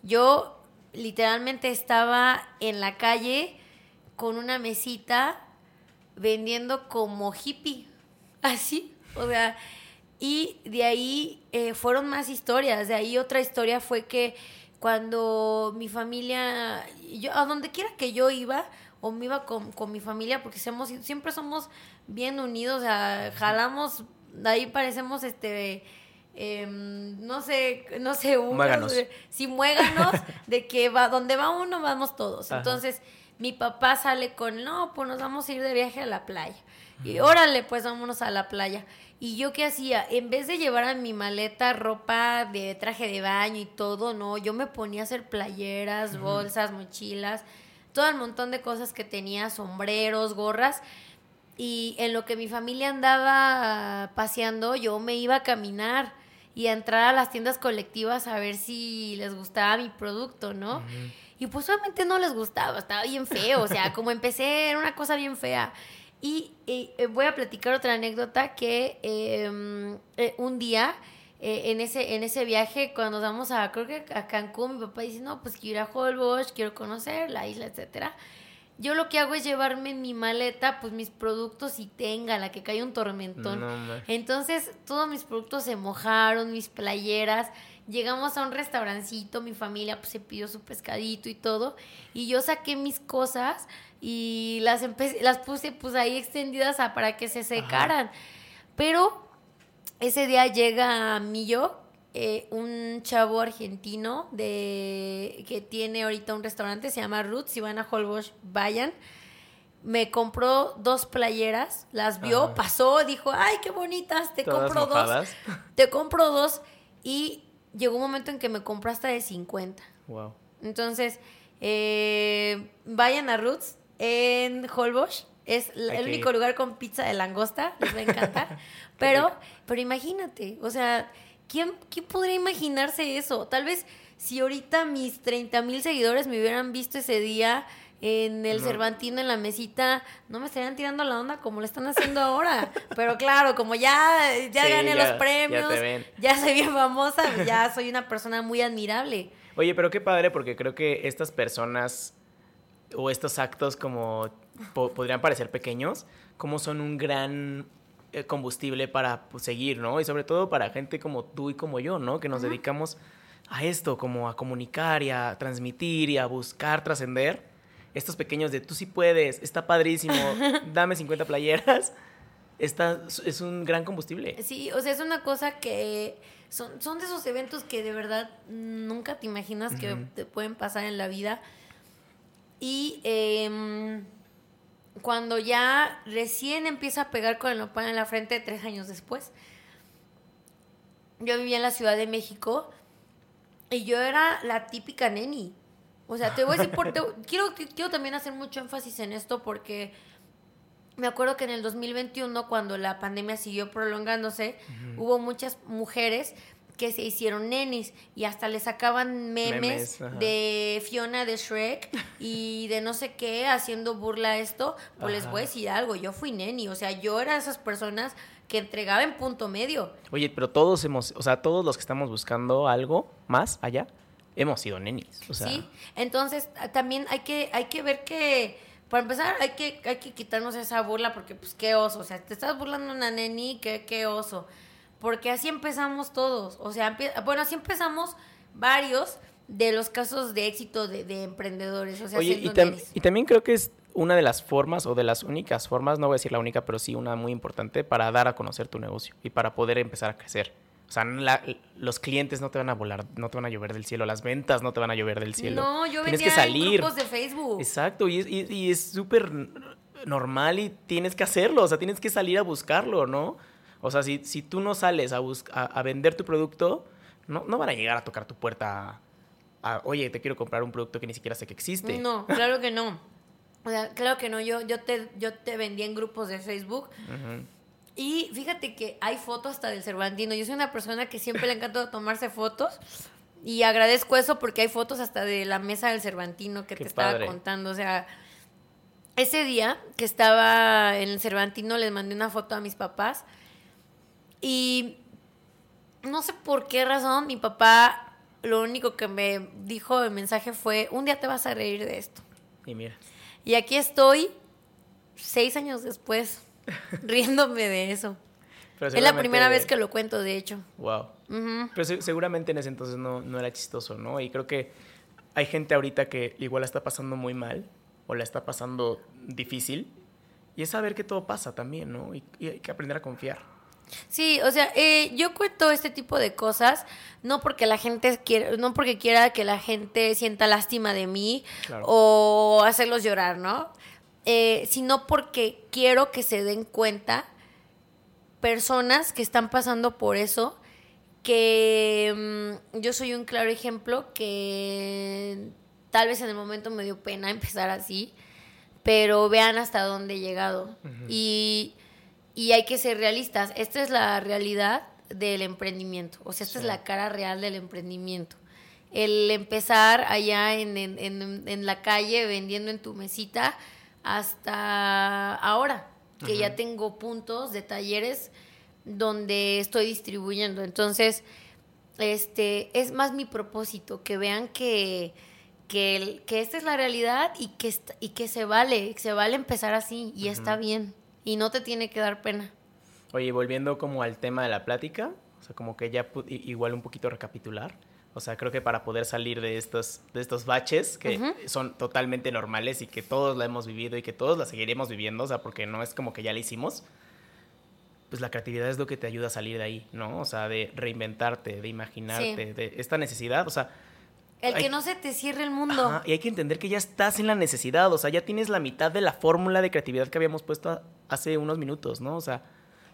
Yo literalmente estaba en la calle con una mesita vendiendo como hippie. Así. O sea, y de ahí eh, fueron más historias. De ahí otra historia fue que cuando mi familia, yo, a donde quiera que yo iba, o me iba con, con mi familia, porque somos, siempre somos bien unidos, o sea, jalamos, de ahí parecemos este Em, no sé, no sé, si muéganos de que va, donde va uno, vamos todos. Entonces, mi papá sale con, no, pues nos vamos a ir de viaje a la playa. Y órale, pues vámonos a la playa. Y yo qué hacía, en vez de llevar a mi maleta ropa de traje de baño y todo, no, yo me ponía a hacer playeras, bolsas, mochilas, todo el montón de cosas que tenía, sombreros, gorras. Y en lo que mi familia andaba paseando, yo me iba a caminar y entrar a las tiendas colectivas a ver si les gustaba mi producto, ¿no? Y pues obviamente no les gustaba, estaba bien feo, o sea, como empecé era una cosa bien fea. Y, eh, voy a platicar otra anécdota que em, eh, un día eh, en, ese, en ese viaje, cuando nos vamos a, creo que a Cancún, mi papá dice, no, pues quiero ir a Holbox, quiero conocer la isla, etcétera yo lo que hago es llevarme en mi maleta pues mis productos y tenga la que cae un tormentón. Entonces todos mis productos se mojaron, mis playeras. Llegamos a un restaurancito, mi familia pues se pidió su pescadito y todo. Y yo saqué mis cosas y las, las puse pues ahí extendidas para que se secaran. Pero ese día llega Millo, eh, un chavo argentino de que tiene ahorita un restaurante, se llama Roots, si van a Holbox, vayan. Me compró dos playeras, las vio, pasó, dijo, ay, qué bonitas, te compro dos. Te compro dos. Y llegó un momento en que me compró hasta de 50. Wow. Entonces, eh, vayan a Roots en Holbox. Es el único lugar con pizza de langosta, les va a encantar. pero, pero imagínate, o sea, ¿quién, podría imaginarse eso? Tal vez si ahorita mis 30 mil seguidores me hubieran visto ese día en el Cervantino, en la mesita, no me estarían tirando la onda como lo están haciendo ahora. Pero claro, como ya, ya gané los premios, ya, soy bien famosa, ya soy una persona muy admirable. Oye, pero qué padre, porque creo que estas personas o estos actos como podrían parecer pequeños, como son un gran eh, combustible para pues, seguir, ¿no? Y sobre todo para gente como tú y como yo, ¿no? Que nos dedicamos a esto, como a comunicar y a transmitir y a buscar trascender. Estos pequeños de tú sí puedes, está padrísimo, dame 50 playeras. Esta es un gran combustible. Sí, o sea, es una cosa que son, son de esos eventos que de verdad nunca te imaginas que te pueden pasar en la vida. Y eh, cuando ya recién empieza a pegar con el nopal en la frente tres años después. Yo vivía en la Ciudad de México y yo era la típica neni. O sea, te voy a decir, por, quiero, quiero también hacer mucho énfasis en esto porque me acuerdo que en el 2021, cuando la pandemia siguió prolongándose, hubo muchas mujeres que se hicieron nenis y hasta le sacaban memes, de Fiona de Shrek y de no sé qué haciendo burla a esto, pues les voy a decir algo, yo fui neni, o sea, yo era de esas personas que entregaba en punto medio. Oye, pero todos hemos, o sea, todos los que estamos buscando algo más allá, hemos sido nenis. O sea, ¿sí? Entonces, también hay que, hay que ver que, para empezar, hay que, hay que quitarnos esa burla porque, pues, qué oso. O sea, te estás burlando una neni, qué, qué oso. Porque así empezamos todos. O sea, bueno, así empezamos varios de los casos de éxito de, de emprendedores. O sea, Oye, y, tam- nenis. y también creo que es una de las formas o de las únicas formas, no voy a decir la única, pero sí una muy importante para dar a conocer tu negocio y para poder empezar a crecer. O sea, la- los clientes no te van a volar, no te van a llover del cielo, las ventas no te van a llover del cielo. No, yo Tienes vendía que salir. en grupos de Facebook. Exacto, y es y- y es súper normal y tienes que hacerlo, o sea, tienes que salir a buscarlo, ¿no? O sea, si, si tú no sales a, bus- a, a vender tu producto, no, no van a llegar a tocar tu puerta a, oye, te quiero comprar un producto que ni siquiera sé que existe. No, claro que no. O sea, claro que no. Yo, yo, te, yo te vendía en grupos de Facebook Ujú. Y fíjate que hay fotos hasta del Cervantino. Yo soy una persona que siempre le encanta tomarse fotos. Y agradezco eso porque hay fotos hasta de la mesa del Cervantino que Qué te estaba padre. contando. O sea, ese día que estaba en el Cervantino les mandé una foto a mis papás. Y no sé por qué razón mi papá lo único que me dijo de mensaje fue, un día te vas a reír de esto. Y mira, Y aquí estoy, seis años después, riéndome de eso. pero Es la primera vez que lo cuento, de hecho. Wow. Ujú. Pero se- seguramente en ese entonces no, no era chistoso, ¿no? Y creo que hay gente ahorita que igual la está pasando muy mal o la está pasando difícil. Y es saber que todo pasa también, ¿no? Y, y hay que aprender a confiar. Sí, o sea, eh, yo cuento este tipo de cosas no porque la gente quiera, no porque quiera que la gente sienta lástima de mí Claro. o hacerlos llorar, ¿no? Eh, sino porque quiero que se den cuenta personas que están pasando por eso, que mm, yo soy un claro ejemplo que tal vez en el momento me dio pena empezar así, pero vean hasta dónde he llegado. y, y hay que ser realistas. Esta es la realidad del emprendimiento. O sea, esta es la cara real del emprendimiento. El empezar allá en, en- en- en la calle vendiendo en tu mesita hasta ahora, que ya tengo puntos de talleres donde estoy distribuyendo. Entonces, este es más mi propósito, que vean que, que, el- que esta es la realidad y que, y que se vale, se vale empezar así y está bien. Y no te tiene que dar pena. Oye, volviendo como al tema de la plática, o sea, como que ya igual un poquito recapitular. O sea, creo que para poder salir de estos, de estos baches que Ujú. son totalmente normales y que todos la hemos vivido y que todos la seguiremos viviendo, o sea, porque no es como que ya la hicimos, pues la creatividad es lo que te ayuda a salir de ahí, ¿no? O sea, de reinventarte, de imaginarte, Sí. de esta necesidad, o sea... El hay- que no se te cierre el mundo. Ajá, y hay que entender que ya estás en la necesidad, o sea, ya tienes la mitad de la fórmula de creatividad que habíamos puesto hace unos minutos, ¿no? O sea,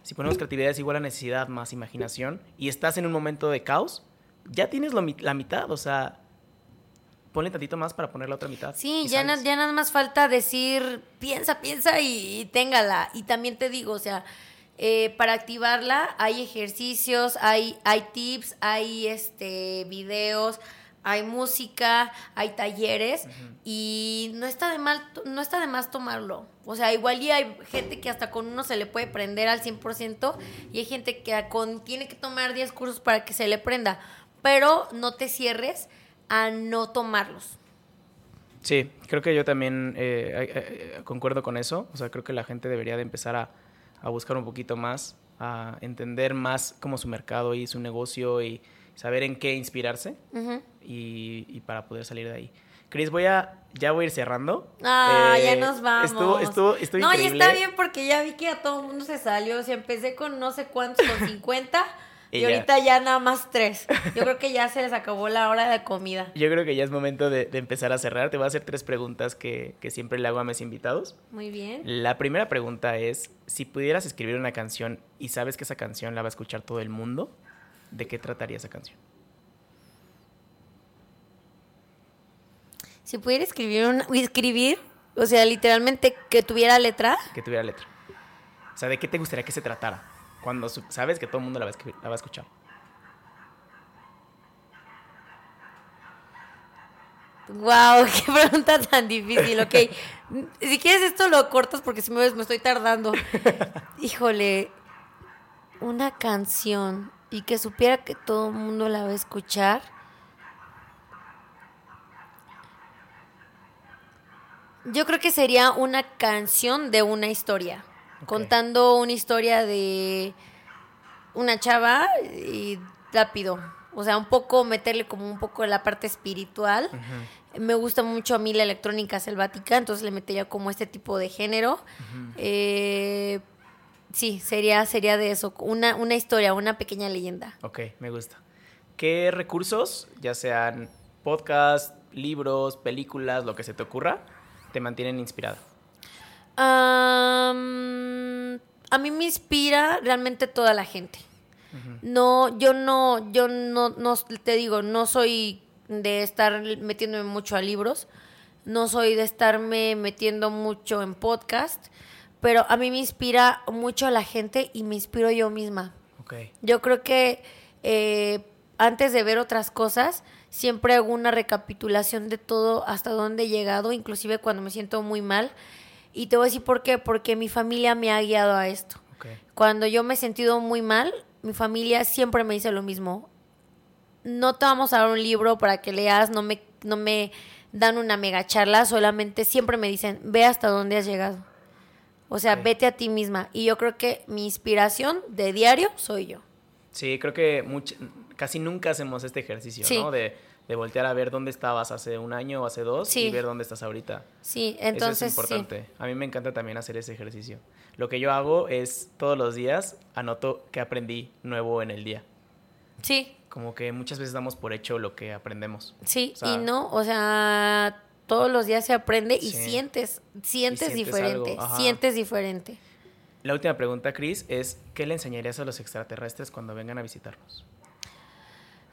si ponemos creatividad es igual a necesidad más imaginación y estás en un momento de caos, ya tienes lo la mitad, o sea, ponle tantito más para poner la otra mitad. Sí, ya, na- ya nada más falta decir, piensa, piensa y, y téngala. Y también te digo, o sea, eh, para activarla hay ejercicios, hay, hay tips, hay este videos, hay música, hay talleres y no está de mal, no está de más tomarlo. O sea, igual y hay gente que hasta con uno se le puede prender al 100% y hay gente que con, tiene que tomar 10 cursos para que se le prenda. Pero no te cierres a no tomarlos. Sí, creo que yo también eh, eh, eh, concuerdo con eso. O sea, creo que la gente debería de empezar a, a buscar un poquito más, a entender más como su mercado y su negocio y saber en qué inspirarse y, y para poder salir de ahí. Cris, voy a, ya voy a ir cerrando. Ah, Eh, ya nos vamos. Estuvo, estuvo, estuvo no, increíble. y está bien porque ya vi que a todo el mundo se salió. O sea, empecé con no sé cuántos, con 50. Y y ya. ahorita ya nada más tres. Yo creo que ya se les acabó la hora de comida. Yo creo que ya es momento de, de empezar a cerrar. Te voy a hacer tres preguntas que, que siempre le hago a mis invitados. Muy bien. La primera pregunta es, si pudieras escribir una canción y sabes que esa canción la va a escuchar todo el mundo, ¿de qué trataría esa canción? Si pudiera escribir una, escribir, o sea, literalmente que tuviera letra. Que tuviera letra. O sea, ¿de qué te gustaría que se tratara? Cuando sabes que todo el mundo la va, la a escuchar. Wow, qué pregunta tan difícil, ok. si quieres esto lo cortas porque si me ves me estoy tardando. Híjole, una canción y que supiera que todo el mundo la va a escuchar. Yo creo que sería una canción de una historia. Contando una historia de una chava y rápido. O sea, un poco meterle como un poco la parte espiritual. Me gusta mucho a mí la electrónica selvática, entonces le metería como este tipo de género. Eh, sí, sería, sería de eso, una, una historia, una pequeña leyenda. Ok, me gusta. ¿Qué recursos, ya sean podcast, libros, películas, lo que se te ocurra, te mantienen inspirada? Am, a mí me inspira realmente toda la gente. No, yo no, yo no, no, te digo, no soy de estar metiéndome mucho a libros, no soy de estarme metiendo mucho en podcast, pero a mí me inspira mucho la gente y me inspiro yo misma. Ok. Yo creo que eh, antes de ver otras cosas, siempre hago una recapitulación de todo hasta dónde he llegado, inclusive cuando me siento muy mal. Y te voy a decir por qué, porque mi familia me ha guiado a esto. Cuando yo me he sentido muy mal, mi familia siempre me dice lo mismo. No te vamos a dar un libro para que leas, no me, no me dan una mega charla, solamente siempre me dicen, ve hasta dónde has llegado. O sea, vete a ti misma. Y yo creo que mi inspiración de diario soy yo. Sí, creo que much- casi nunca hacemos este ejercicio, Sí. ¿no? De, de voltear a ver dónde estabas hace un año o hace dos Sí. y ver dónde estás ahorita. Sí, Eso entonces es importante. A mí me encanta también hacer ese ejercicio. Lo que yo hago es todos los días anoto qué aprendí nuevo en el día. sí. Como que muchas veces damos por hecho lo que aprendemos. sí, O sea- y no, o sea, todos los días se aprende y Sí. sientes, sientes, sientes diferente, sientes diferente. La última pregunta, Chris, es ¿qué le enseñarías a los extraterrestres cuando vengan a visitarnos?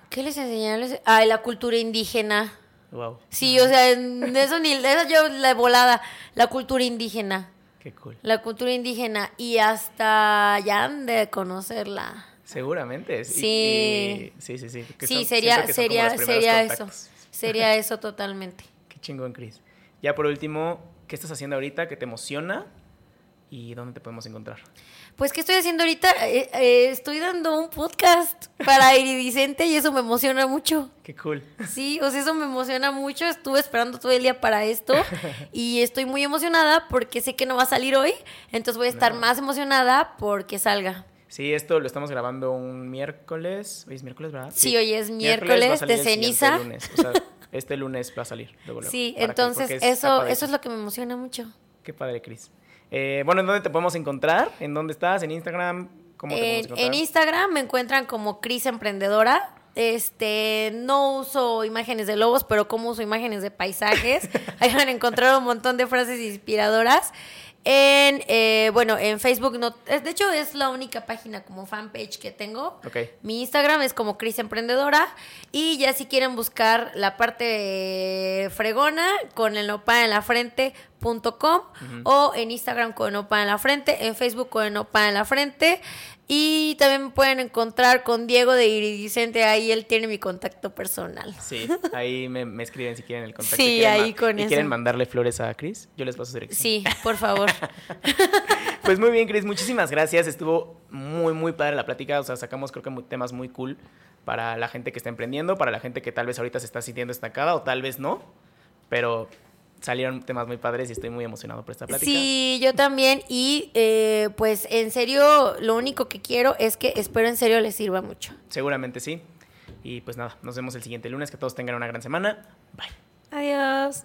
¿Qué les enseñarles? Ay, la cultura indígena. Wow, Sí, o sea, en eso ni eso yo la volada, la cultura indígena, qué cool. la cultura indígena y hasta ya han de conocerla. Seguramente. Sí. y- sí, sí, sí. Sí, son- sería sería sería eso. Sería eso totalmente. Qué chingón, Chris. Ya por último, ¿qué estás haciendo ahorita que te emociona y dónde te podemos encontrar? Pues, ¿qué estoy haciendo ahorita? Eh, eh, estoy dando un podcast para Iridicente y eso me emociona mucho. Qué cool. Sí, o sea, eso me emociona mucho. Estuve esperando todo el día para esto y estoy muy emocionada porque sé que no va a salir hoy. Entonces voy a estar No. más emocionada porque salga. Sí, esto lo estamos grabando un miércoles. Hoy es miércoles, ¿verdad? Sí, hoy es miércoles de ceniza. lunes. O sea, este lunes va a salir. luego, Sí, que- entonces eso, eso es lo que me emociona mucho. Qué padre, Chris. Eh, bueno, ¿en dónde te podemos encontrar? ¿En dónde estás? ¿En Instagram? ¿Cómo te podemos En, encontrar? en Instagram me encuentran como Cris Emprendedora. Este, no uso imágenes de lobos, pero como uso imágenes de paisajes. Ahí van a encontrar un montón de frases inspiradoras. En, eh, bueno, en Facebook no, es- de hecho es la única página como fanpage que tengo. Ok. Mi Instagram es como Cris Emprendedora. Y ya si quieren buscar la parte fregona con el nopal en la frente com, o en Instagram con nopal en la frente, en Facebook con nopal en la frente. Y también me pueden encontrar con Diego de Iridicente, ahí él tiene mi contacto personal. Sí, ahí me, me escriben si quieren el contacto. Sí, quieren ahí con y eso. quieren mandarle flores a Chris, yo les paso su dirección. Sí, por favor. Pues muy bien, Chris, muchísimas gracias. Estuvo muy, muy padre la plática. O sea, sacamos creo que muy- temas muy cool para la gente que está emprendiendo, para la gente que tal vez ahorita se está sintiendo estancada o tal vez no. Pero salieron temas muy padres y estoy muy emocionado por esta plática. Sí, yo también. Y eh, pues en serio, lo único que quiero es que espero en serio les sirva mucho. Seguramente sí. Y pues nada, nos vemos el siguiente lunes. Que todos tengan una gran semana. Bye. Adiós.